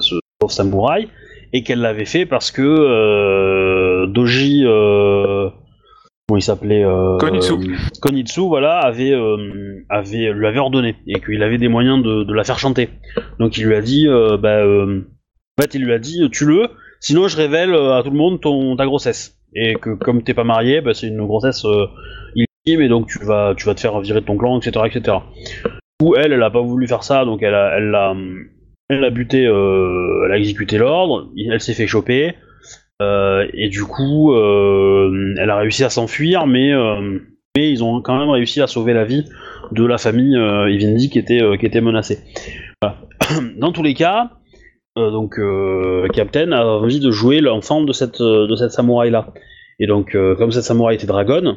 ce, pauvre samouraï et qu'elle l'avait fait parce que Doji, il s'appelait euh, Konitsu. euh, Konitsu, voilà, avait, euh, avait, lui avait ordonné et qu'il avait des moyens de, de la faire chanter. Donc il lui a dit, euh, bah, euh, en fait, il lui a dit, tue-le, sinon je révèle à tout le monde ton, ta grossesse. Et que comme t'es pas marié, bah, c'est une grossesse illégitime et donc tu vas, tu vas te faire virer de ton clan, etc., etc. Ou elle, elle a pas voulu faire ça, donc elle a, elle l'a, elle a buté, elle a exécuté l'ordre, elle s'est fait choper, et du coup, euh, elle a réussi à s'enfuir, mais, euh, mais ils ont quand même réussi à sauver la vie de la famille euh, Ivindi qui était, euh, qui était menacée. Voilà. <clears throat> Dans tous les cas, euh, donc euh, Captain a envie de jouer l'enfant de cette, euh, de cette samouraï là. Et donc, euh, comme cette samouraï était dragonne,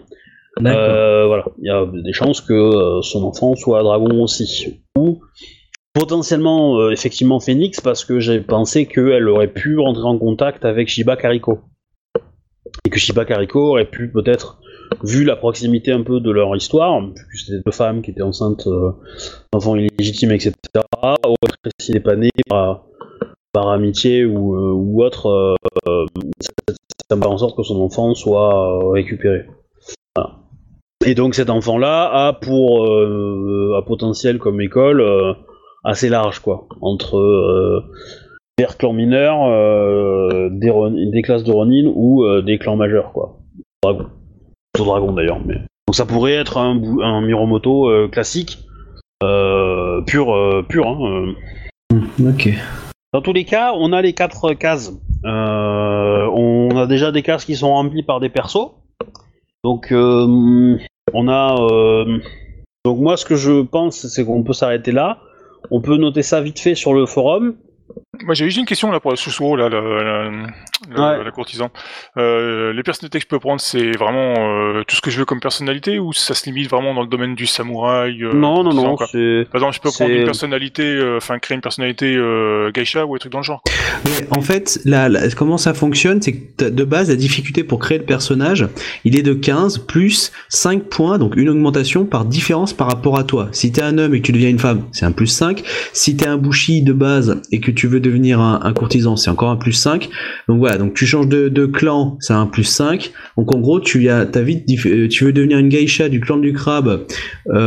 euh, voilà, il y a des chances que euh, son enfant soit dragon aussi. Ou potentiellement, euh, effectivement, Phoenix, parce que j'ai pensé qu'elle aurait pu rentrer en contact avec Shiba Kariko. Et que Shiba Kariko aurait pu peut-être, vu la proximité un peu de leur histoire, puisque c'était deux femmes qui étaient enceintes euh, d'enfants illégitimes, etc., aurait été dépannées par, par amitié ou, euh, autre, euh, ça, ça en sorte que son enfant soit récupéré. Et donc cet enfant-là a pour a potentiel comme école assez large, quoi, entre euh, des clans mineurs, euh, des, classes de Ronin ou euh, des clans majeurs, quoi. Dragon. Dragon d'ailleurs, mais. Donc ça pourrait être un, un Miromoto classique, pur, pur. Hein, euh. Ok. Dans tous les cas, on a les quatre cases. On a déjà des cases qui sont remplies par des persos. Donc on a. donc moi, ce que je pense, c'est qu'on peut s'arrêter là. On peut noter ça vite fait sur le forum. Moi, j'ai juste une question là pour le Susuo, là, la, la, la- Ouais. la courtisan. Euh, les personnalités que je peux prendre, c'est vraiment euh, tout ce que je veux comme personnalité ou ça se limite vraiment dans le domaine du samouraï euh, non, non, non. Par exemple, je peux prendre une personnalité, euh, enfin créer une personnalité geisha ou un truc dans le genre. quoi. Mais en fait, là, là, comment ça fonctionne, c'est que de base, la difficulté pour créer le personnage, il est de 15 plus 5 points, donc une augmentation par différence par rapport à toi. Si t'es un homme et que tu deviens une femme, c'est un plus 5. Si t'es un bushi de base et que tu veux devenir un, un courtisan, c'est encore un plus 5. Donc voilà, donc tu changes de, de clan, c'est un plus 5. Donc en gros, tu as ta vite, diff- euh, tu veux devenir une geisha du clan du crabe,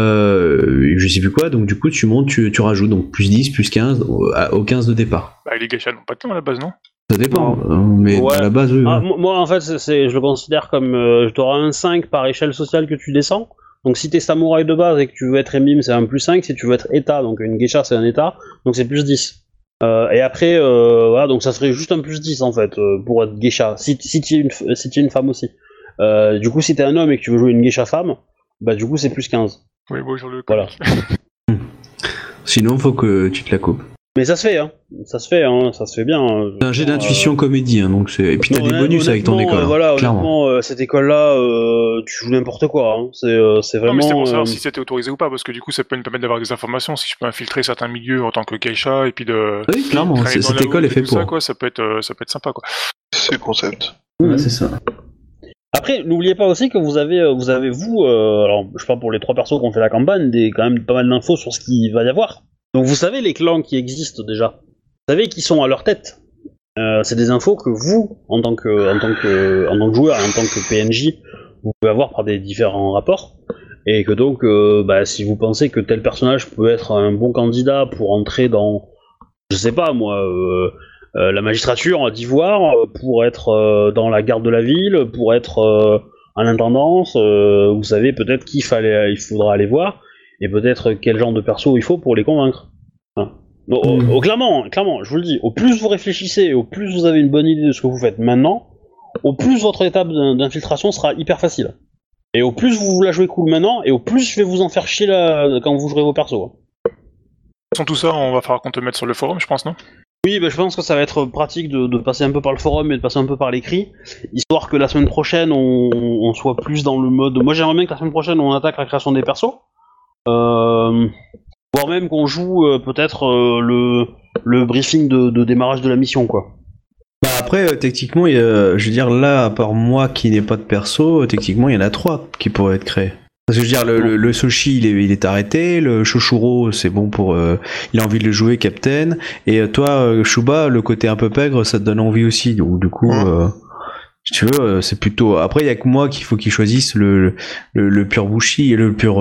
euh, je sais plus quoi, donc du coup tu montes, tu, tu rajoutes donc plus 10, plus 15 au, à- au 15 de départ. Bah, les geishas n'ont pas de temps à la base, non? Ça dépend, euh, mais Ouais. à la base, oui. Ah, moi, en fait, c'est- je le considère comme. Euh, tu auras un 5 par échelle sociale que tu descends. Donc, si t'es samouraï de base et que tu veux être émime, c'est un plus 5. Si tu veux être état, donc une geisha, c'est un état. Donc, c'est plus 10. Euh, et après, euh, voilà, donc ça serait juste un plus 10 en fait euh, pour être geisha. Si, si tu es, une f- si tu es une femme aussi. Euh, du coup, si t'es un homme et que tu veux jouer une geisha femme, bah du coup, c'est plus 15. Oui, bon, sur le Voilà. <laughs> Sinon, faut que tu te la coupes. Mais ça se fait, hein. Ça se fait, hein. Ça se fait bien. hein. C'est un jet Euh, d'intuition comédie, hein, donc c'est. Et puis t'as des bonus avec ton honnêtement, école. euh, hein, voilà, clairement. honnêtement, euh, cette école-là, euh, tu joues n'importe quoi. Hein. C'est, euh, c'est Non, vraiment. mais c'était pour euh, savoir si c'était autorisé ou pas, parce que du coup, ça peut me permettre d'avoir des informations, si je peux infiltrer certains milieux en tant que geisha, et puis de... Oui, clairement, cette école est et faite tout ça, pour. quoi, ça peut être, euh, ça peut être sympa, quoi. C'est le concept. Ouais, c'est ça. Après, n'oubliez pas aussi que vous avez, euh, vous avez vous, euh, alors je parle pour les trois persos qui ont fait la campagne, des quand même pas mal d'infos sur ce qu'il va y avoir. Donc vous savez les clans qui existent déjà. Vous savez qui sont à leur tête. Euh, c'est des infos que vous, en tant que, en tant que, en tant que joueur, en tant que PNJ, vous pouvez avoir par des différents rapports. Et que donc, euh, bah, si vous pensez que tel personnage peut être un bon candidat pour entrer dans, je sais pas moi, euh, la magistrature d'Ivoire, pour être dans la garde de la ville, pour être à l'intendance, vous savez peut-être qu'il fallait, il faudra aller voir, et peut-être quel genre de perso il faut pour les convaincre. Hein. Donc, au- au- clairement, clairement, je vous le dis, au plus vous réfléchissez, au plus vous avez une bonne idée de ce que vous faites maintenant, au plus votre étape d'in- d'infiltration sera hyper facile. Et au plus vous la jouez cool maintenant, et au plus je vais vous en faire chier là, quand vous jouerez vos persos. Sans tout ça, on va falloir qu'on te mette sur le forum, je pense, non? Oui, bah, je pense que ça va être pratique de, de passer un peu par le forum et de passer un peu par l'écrit, histoire que la semaine prochaine on, on soit plus dans le mode. Moi j'aimerais bien que la semaine prochaine on attaque la création des persos, voire même qu'on joue euh, peut-être euh, le, le briefing de, de démarrage de la mission quoi. Bah après, euh, techniquement, il y a- je veux dire, là, à part moi qui n'ai pas de perso, euh, techniquement, il y en a trois qui pourraient être créés. Parce que je veux dire, le, le, le Soshi, il est, il est arrêté, le Shoshuro, c'est bon pour... euh, il a envie de le jouer, Captain, et euh, toi, euh, Shuba, le côté un peu pègre, ça te donne envie aussi, donc du coup... Euh, si tu veux, euh, c'est plutôt... Après, il y a que moi qu'il faut qu'il choisisse le, le, le pur Bushi et le pur...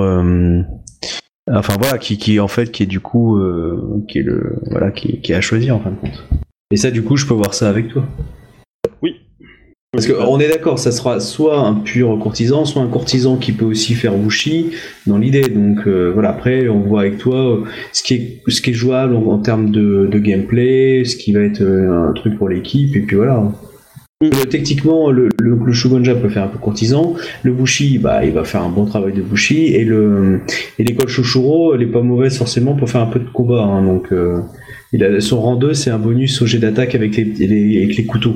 Enfin voilà, qui, qui en fait, qui est du coup... euh, qui est le... Voilà, qui, qui est à choisir en fin de compte. Et ça, du coup, je peux voir ça avec toi? Oui. Parce qu'on est d'accord, ça sera soit un pur courtisan, soit un courtisan qui peut aussi faire Wushi dans l'idée. Donc euh, voilà, après on voit avec toi euh, ce qui est, ce qui est jouable en, en termes de, de gameplay, ce qui va être un truc pour l'équipe, et puis voilà. Euh, techniquement, le, le, peut faire un peu courtisan, le Bushi, bah, il va faire un bon travail de Bushi, et le et l'école Shoshuro, elle est pas mauvaise forcément pour faire un peu de combat. hein, donc euh, il a, son rang 2, c'est un bonus au jet d'attaque avec les, avec les couteaux.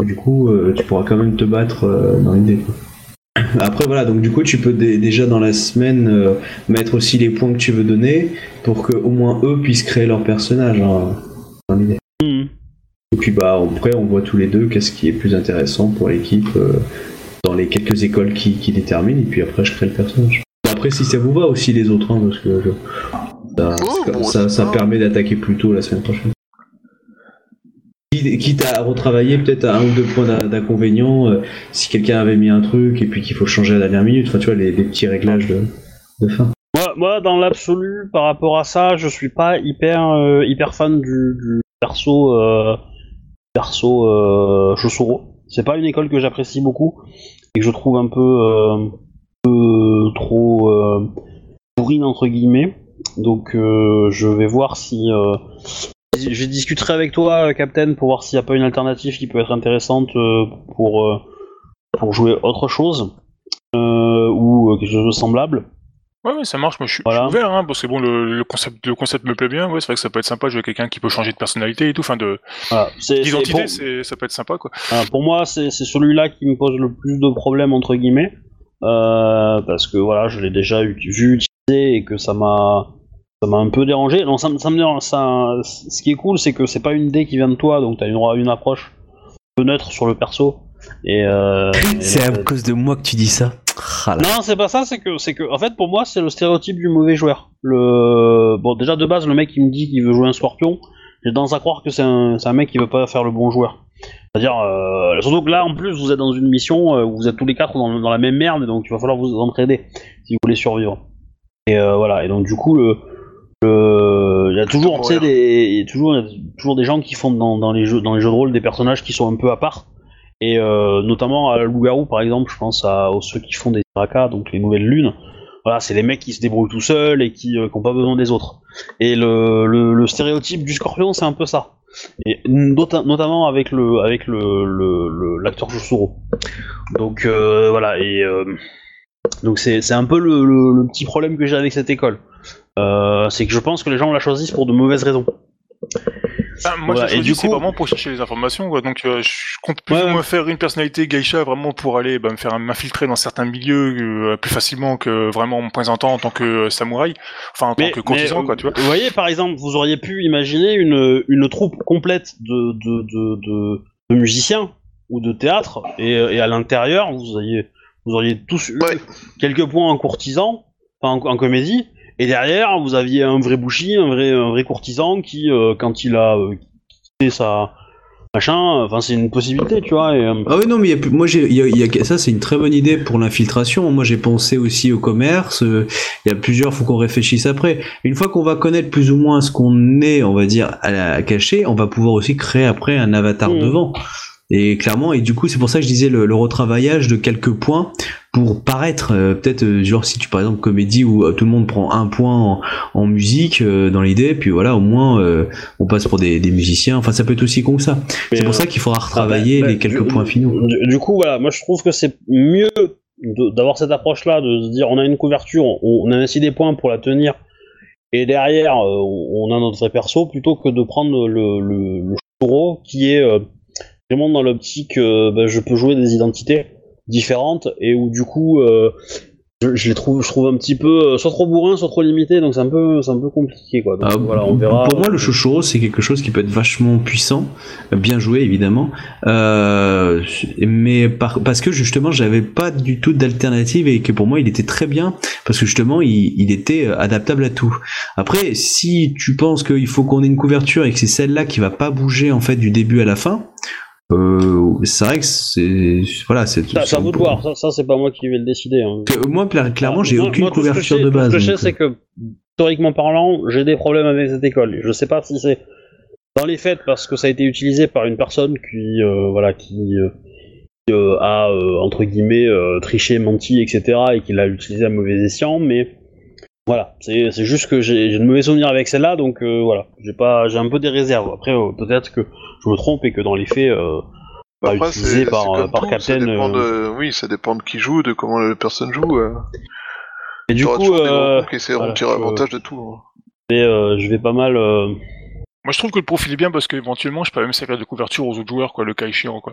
Du coup, euh, tu pourras quand même te battre dans quoi. Après voilà, donc du coup tu peux dé- déjà dans la semaine mettre aussi les points que tu veux donner pour que au moins eux puissent créer leur personnage hein, dans l'idée. Mhm. Et puis bah après on voit tous les deux qu'est-ce qui est plus intéressant pour l'équipe euh, dans les quelques écoles qui, qui déterminent et puis après je crée le personnage. Après si ça vous va aussi les autres hein, parce que je- ça, Oh, ça- bon, ça, ça. permet d'attaquer plus tôt la semaine prochaine. Quitte- à retravailler peut-être à un ou deux points d'in- d'inconvénient, euh, si quelqu'un avait mis un truc et puis qu'il faut changer à la dernière minute, enfin tu vois les, les petits réglages de, de fin. Moi, moi, dans l'absolu, par rapport à ça, je suis pas hyper, euh, hyper fan du, du perso, euh, perso euh. C'est pas une école que j'apprécie beaucoup et que je trouve un peu, euh, trop euh, bourrine entre guillemets. Donc, euh, je vais voir si, euh, je discuterai avec toi, Captain, pour voir s'il n'y a pas une alternative qui peut être intéressante pour pour jouer autre chose ou quelque chose de semblable. Ouais, ouais, ça marche. Moi, je suis, Voilà. je suis ouvert, hein, parce que bon, le, le concept, le concept me plaît bien. Ouais, c'est vrai que ça peut être sympa de jouer avec quelqu'un qui peut changer de personnalité et tout, enfin de Voilà. C'est- c'est d'identité, pour- ça peut être sympa, quoi. Pour moi, c'est c'est celui-là qui me pose le plus de problèmes entre guillemets, euh, parce que voilà, je l'ai déjà vu utiliser et que ça m'a ça m'a un peu dérangé. Non, ça, me- ça me dérange. Ça, ce qui est cool, c'est que c'est pas une dé qui vient de toi, donc t'as une, une approche neutre sur le perso. Et, euh, et C'est à cause de moi que tu dis ça. Ah non, c'est pas ça, c'est que, c'est que, en fait, pour moi, c'est le stéréotype du mauvais joueur. Le, bon, déjà de base, le mec qui me dit qu'il veut jouer un scorpion, j'ai tendance à croire que c'est un, c'est un mec qui veut pas faire le bon joueur. C'est-à-dire, euh, surtout que là, en plus, vous êtes dans une mission euh, où vous êtes tous les quatre dans, dans la même merde, donc il va falloir vous entraider si vous voulez survivre. Et euh, voilà, et donc du coup, le, le, il y a toujours, tu sais, mourir. des, il y a toujours, il y a toujours des gens qui font dans, dans les jeux, dans les jeux de rôle des personnages qui sont un peu à part. Et euh, notamment à Loup-Garou, par exemple, je pense à, aux ceux qui font des Iraka, donc les nouvelles lunes. Voilà, c'est les mecs qui se débrouillent tout seuls et qui n'ont pas besoin des autres. Et le, le, stéréotype du scorpion, c'est un peu ça. Et nota- notamment avec le avec le l'acteur Josuro. Donc euh, voilà et euh, donc c'est un peu le, petit problème que j'ai avec cette école. Euh, c'est que je pense que les gens la choisissent pour de mauvaises raisons. Ah, moi, Voilà, j'ai choisi, coup- vraiment pour chercher les informations, quoi. Donc, euh, je compte plus Ouais, ou ouais. moins faire une personnalité geisha vraiment pour aller bah, me faire m'infiltrer dans certains milieux euh, plus facilement que vraiment en me présentant en tant que euh, samouraï, enfin en tant que courtisan, mais, quoi, tu vois. Vous voyez, par exemple, vous auriez pu imaginer une, une troupe complète de, de, de, de, de musiciens ou de théâtre, et, et à l'intérieur, vous auriez, vous auriez tous eu Ouais. quelques points en courtisan, enfin en, en comédie, et derrière, vous aviez un vrai bouchi, un vrai, un vrai courtisan qui, euh, quand il a euh, quitté sa machin, enfin c'est une possibilité, tu vois. Et, euh, Ah oui non mais y a moi j'ai il y a- il y a- ça c'est une très bonne idée pour l'infiltration. Moi j'ai pensé aussi au commerce. Il y a plusieurs faut qu'on réfléchisse après. Une fois qu'on va connaître plus ou moins ce qu'on est, on va dire à la cacher, on va pouvoir aussi créer après un avatar Mhm. devant. Et clairement et du coup c'est pour ça que je disais le, le retravaillage de quelques points pour paraître euh, peut-être euh, genre si tu par exemple comédie où euh, tout le monde prend un point en, en musique dans l'idée puis voilà au moins on passe pour des, des musiciens. Enfin ça peut être aussi con que ça. C'est pour ça qu'il faudra retravailler bah, les bah, quelques du- points finaux. Du, du coup, voilà, moi je trouve que c'est mieux d'avoir cette approche-là, de se dire on a une couverture, on, on investit des points pour la tenir, et derrière on a notre perso, plutôt que de prendre le, le, le churro qui est vraiment dans l'optique bah, je peux jouer des identités différentes et où du coup euh, je, je les trouve, je trouve un petit peu euh, soit trop bourrin, soit trop limité, donc c'est un peu, c'est un peu compliqué quoi. Donc Ah, voilà, on verra. Pour moi, le Shoshoro, c'est quelque chose qui peut être vachement puissant, euh, bien joué évidemment, euh, mais par- parce que justement, j'avais pas du tout d'alternative et que pour moi, il était très bien parce que justement, il, il était euh, adaptable à tout. Après, si tu penses qu'il faut qu'on ait une couverture et que c'est celle-là qui va pas bouger en fait du début à la fin. Euh, c'est vrai que c'est voilà c'est Ça, ça vous de voir, ça, ça c'est pas moi qui vais le décider. hein. moi cla- clairement j'ai aucune moi, couverture de base Ce que je sais, c'est que, historiquement parlant, j'ai des problèmes avec cette école. Je sais pas si c'est dans les faits parce que ça a été utilisé par une personne qui, euh, voilà, qui, euh, qui, euh, a euh, entre guillemets euh, triché, menti, etc. et qui l'a utilisé à mauvais escient, mais voilà, c'est juste que j'ai j'ai de mauvais souvenirs avec celle-là, donc euh, voilà, j'ai pas, j'ai un peu des réserves. Après, euh, peut-être que je me trompe et que dans les faits, euh, pas Après, utilisé c'est par, tout, Captain. Ça dépend euh, de... Oui, ça dépend de qui joue, de comment la personne joue. euh. Et du coup, euh, qui essaieront de tirer je- avantage de tout. hein. mais, euh, je vais pas mal. euh, Moi, je trouve que le profil est bien parce qu'éventuellement, je peux même servir de couverture aux autres joueurs, quoi, le cas échéant, quoi.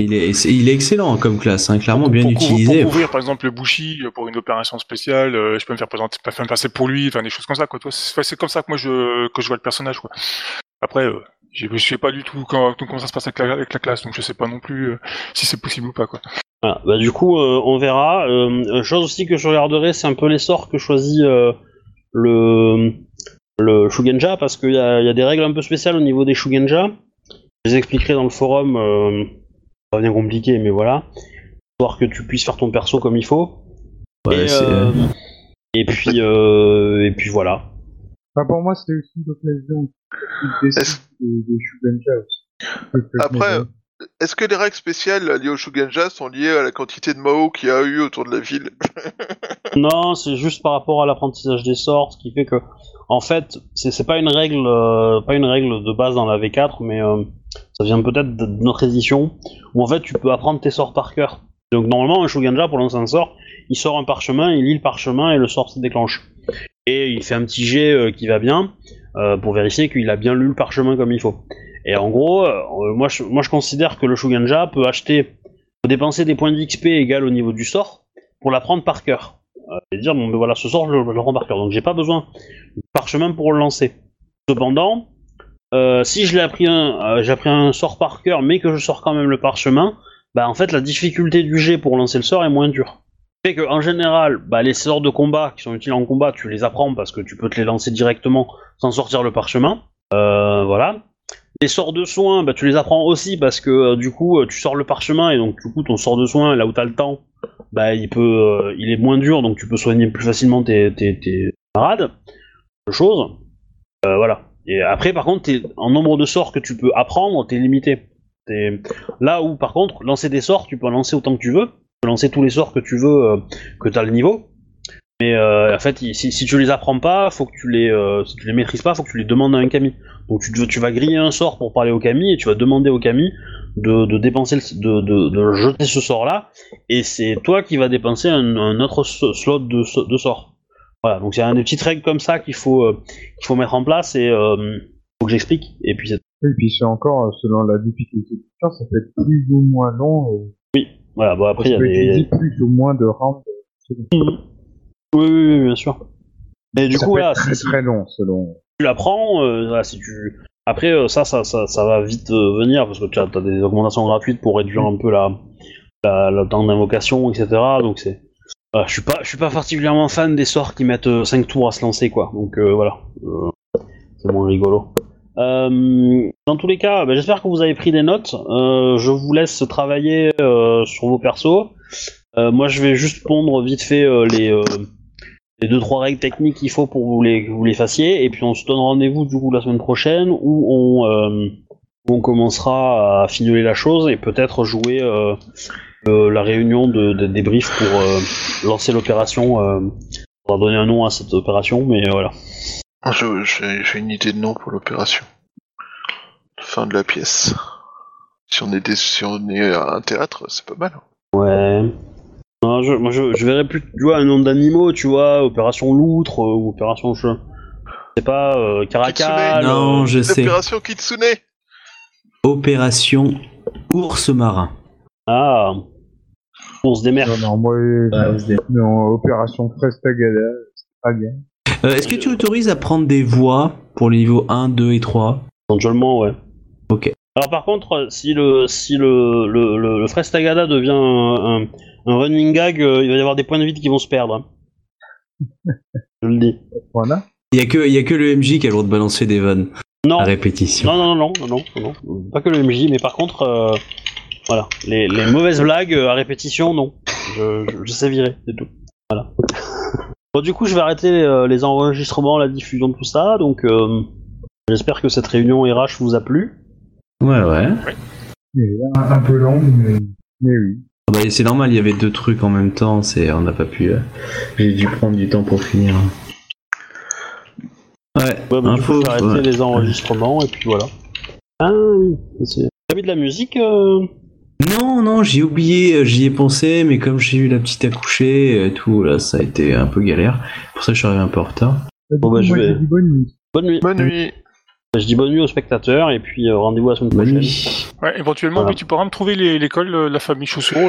il est il est excellent comme classe hein, clairement bien pour, utilisé pour couvrir, par exemple, le Bushi euh, pour une opération spéciale, euh, je peux me faire présenter, passer pour lui, enfin des choses comme ça, quoi. c'est comme ça que moi je que je vois le personnage, quoi. Après, euh, je sais pas du tout quand- comment ça se passe avec la, avec la classe, donc je sais pas non plus euh, si c'est possible ou pas, quoi. Voilà, bah du coup, euh, on verra. Euh, chose aussi que je regarderai, c'est un peu les sorts que choisit euh, le le Shugenja, parce qu'il y a, il y a des règles un peu spéciales au niveau des Shugenja. Je les expliquerai dans le forum. Euh, pas bien compliqué, mais voilà. Histoire que tu puisses faire ton perso comme il faut. Ouais, et, euh, puis euh, et puis voilà. Enfin, pour moi, c'était aussi l'occasion de Est-ce- des, des je Après, Est-ce que les règles spéciales liées au Shugenja sont liées à la quantité de Mao qu'il y a eu autour de la ville? <laughs> Non, c'est juste par rapport à l'apprentissage des sorts, ce qui fait que, en fait, c'est c'est pas une règle, euh, pas une règle de base dans la V4, mais euh, ça vient peut-être de notre édition, où en fait tu peux apprendre tes sorts par cœur. Donc normalement, un Shuganja pour lancer un sort, il sort un parchemin, il lit le parchemin et le sort se déclenche. Et il fait un petit jet euh, qui va bien euh, pour vérifier qu'il a bien lu le parchemin comme il faut. Et en gros, euh, moi, je, considère que le Shuganja peut acheter, peut dépenser des points d'XP égal au niveau du sort pour l'apprendre par cœur. Et dire bon ben voilà ce sort je, je le rends par cœur donc j'ai pas besoin de parchemin pour le lancer. Cependant si je l'ai appris un j'ai appris un sort par cœur mais que je sors quand même le parchemin bah en fait la difficulté du jet pour lancer le sort est moins dure fait que en général bah, les sorts de combat qui sont utiles en combat tu les apprends parce que tu peux te les lancer directement sans sortir le parchemin Euh, voilà les sorts de soins, bah, tu les apprends aussi parce que euh, du coup, euh, tu sors le parchemin et donc du coup, ton sort de soins, là où t'as le temps, bah, il est moins dur, donc tu peux soigner plus facilement tes, tes, tes camarades. Chose. Euh, voilà. Et après, par contre, en nombre de sorts que tu peux apprendre, t'es limité. Là où, par contre, lancer des sorts, tu peux en lancer autant que tu veux. Tu peux lancer tous les sorts que tu veux, euh, que t'as le niveau. Mais euh, en fait, si, si tu les apprends pas, faut que tu les, euh, si tu les maîtrises pas, faut que tu les demandes à un kami. Donc tu, tu vas griller un sort pour parler au kami et tu vas demander au kami de, de dépenser, le- de, de, de jeter ce sort-là. Et c'est toi qui vas dépenser un, un autre slot de, de sort. Voilà. Donc y a des petites règles comme ça qu'il faut, euh, qu'il faut mettre en place et faut que j'explique. Et puis c'est Et puis c'est encore, selon la difficulté du sort, ça peut être plus ou moins long. euh, voilà. Bon après il y a des. plus ou moins de rounds. Oui, oui, oui, bien sûr. Mais du coup voilà, être très long selon. tu l'apprends, euh, si tu... Après, euh, ça, ça, ça, va vite euh, venir, parce que tu as, des augmentations gratuites pour réduire un peu la, la, le temps d'invocation, etc. Donc c'est... je suis pas, je suis pas particulièrement fan des sorts qui mettent 5 tours à se lancer, quoi. Donc euh, voilà, Euh, c'est moins rigolo. Euh, dans tous les cas, bah, j'espère que vous avez pris des notes. Euh, je vous laisse travailler euh, sur vos persos. Moi, je vais juste pondre vite fait les, les deux trois règles techniques qu'il faut pour vous les, que vous les fassiez et puis on se donne rendez-vous du coup la semaine prochaine où on, commencera à fignoler la chose et peut-être jouer la réunion de, de débrief pour lancer l'opération. On va donner un nom à cette opération, mais voilà. Je- J'ai une idée de nom pour l'opération. Fin de la pièce. Si on est, des, si on est à un théâtre, c'est pas mal. Ouais. Non, je, moi je, je verrais plus, tu vois, un nom d'animaux, tu vois, opération loutre euh, ou opération je sais pas, euh, caracal. Kitsune. Non, euh, je sais. L'opération Kitsune Opération ours marin. Ah. Ours des mers. Non, non, moi, non, opération Frestagada, c'est pas bien. Euh, Est-ce que tu autorises à prendre des voix pour les niveaux 1, 2 et 3 Éventuellement, ouais. Ok. Alors par contre, si le si le le, le, le Frestagada devient un, un, un running gag, euh, il va y avoir des points de vie qui vont se perdre. hein. <laughs> Je le dis. Voilà. Il y, a que- il y a que le MJ qui a le droit de balancer des vannes Non, à répétition. non, non, non, non, non, non, non. Pas que le MJ, mais par contre, euh, voilà, les, les mauvaises blagues euh, à répétition, non. Je, je, je sais virer, c'est tout. Voilà. Bon, du coup, je vais arrêter euh, les enregistrements, la diffusion, tout ça. Donc, euh, j'espère que cette réunion RH vous a plu. Ouais, ouais. Un peu long, mais, mais oui. Ah bah, c'est normal, il y avait deux trucs en même temps, c'est on n'a pas pu. euh, J'ai dû prendre du temps pour finir. Ouais, Ouais, bah, du coup, info. je vais arrêter ouais. les enregistrements et puis voilà. Ah oui, c'est. T'as vu de la musique euh? Non, non, j'ai oublié, euh, j'y ai pensé, mais comme j'ai eu la petite accouchée et tout, là, ça a été un peu galère. Pour ça, je suis arrivé un peu en retard. Bon, bah, je vais- bonne nuit. Bonne nuit. Bonne nuit. Je dis bonne nuit aux spectateurs et puis euh, rendez-vous la semaine Bonne prochaine. nuit. Ouais, éventuellement, Voilà. oui, tu pourras me trouver l'école, euh, la famille Chausseau,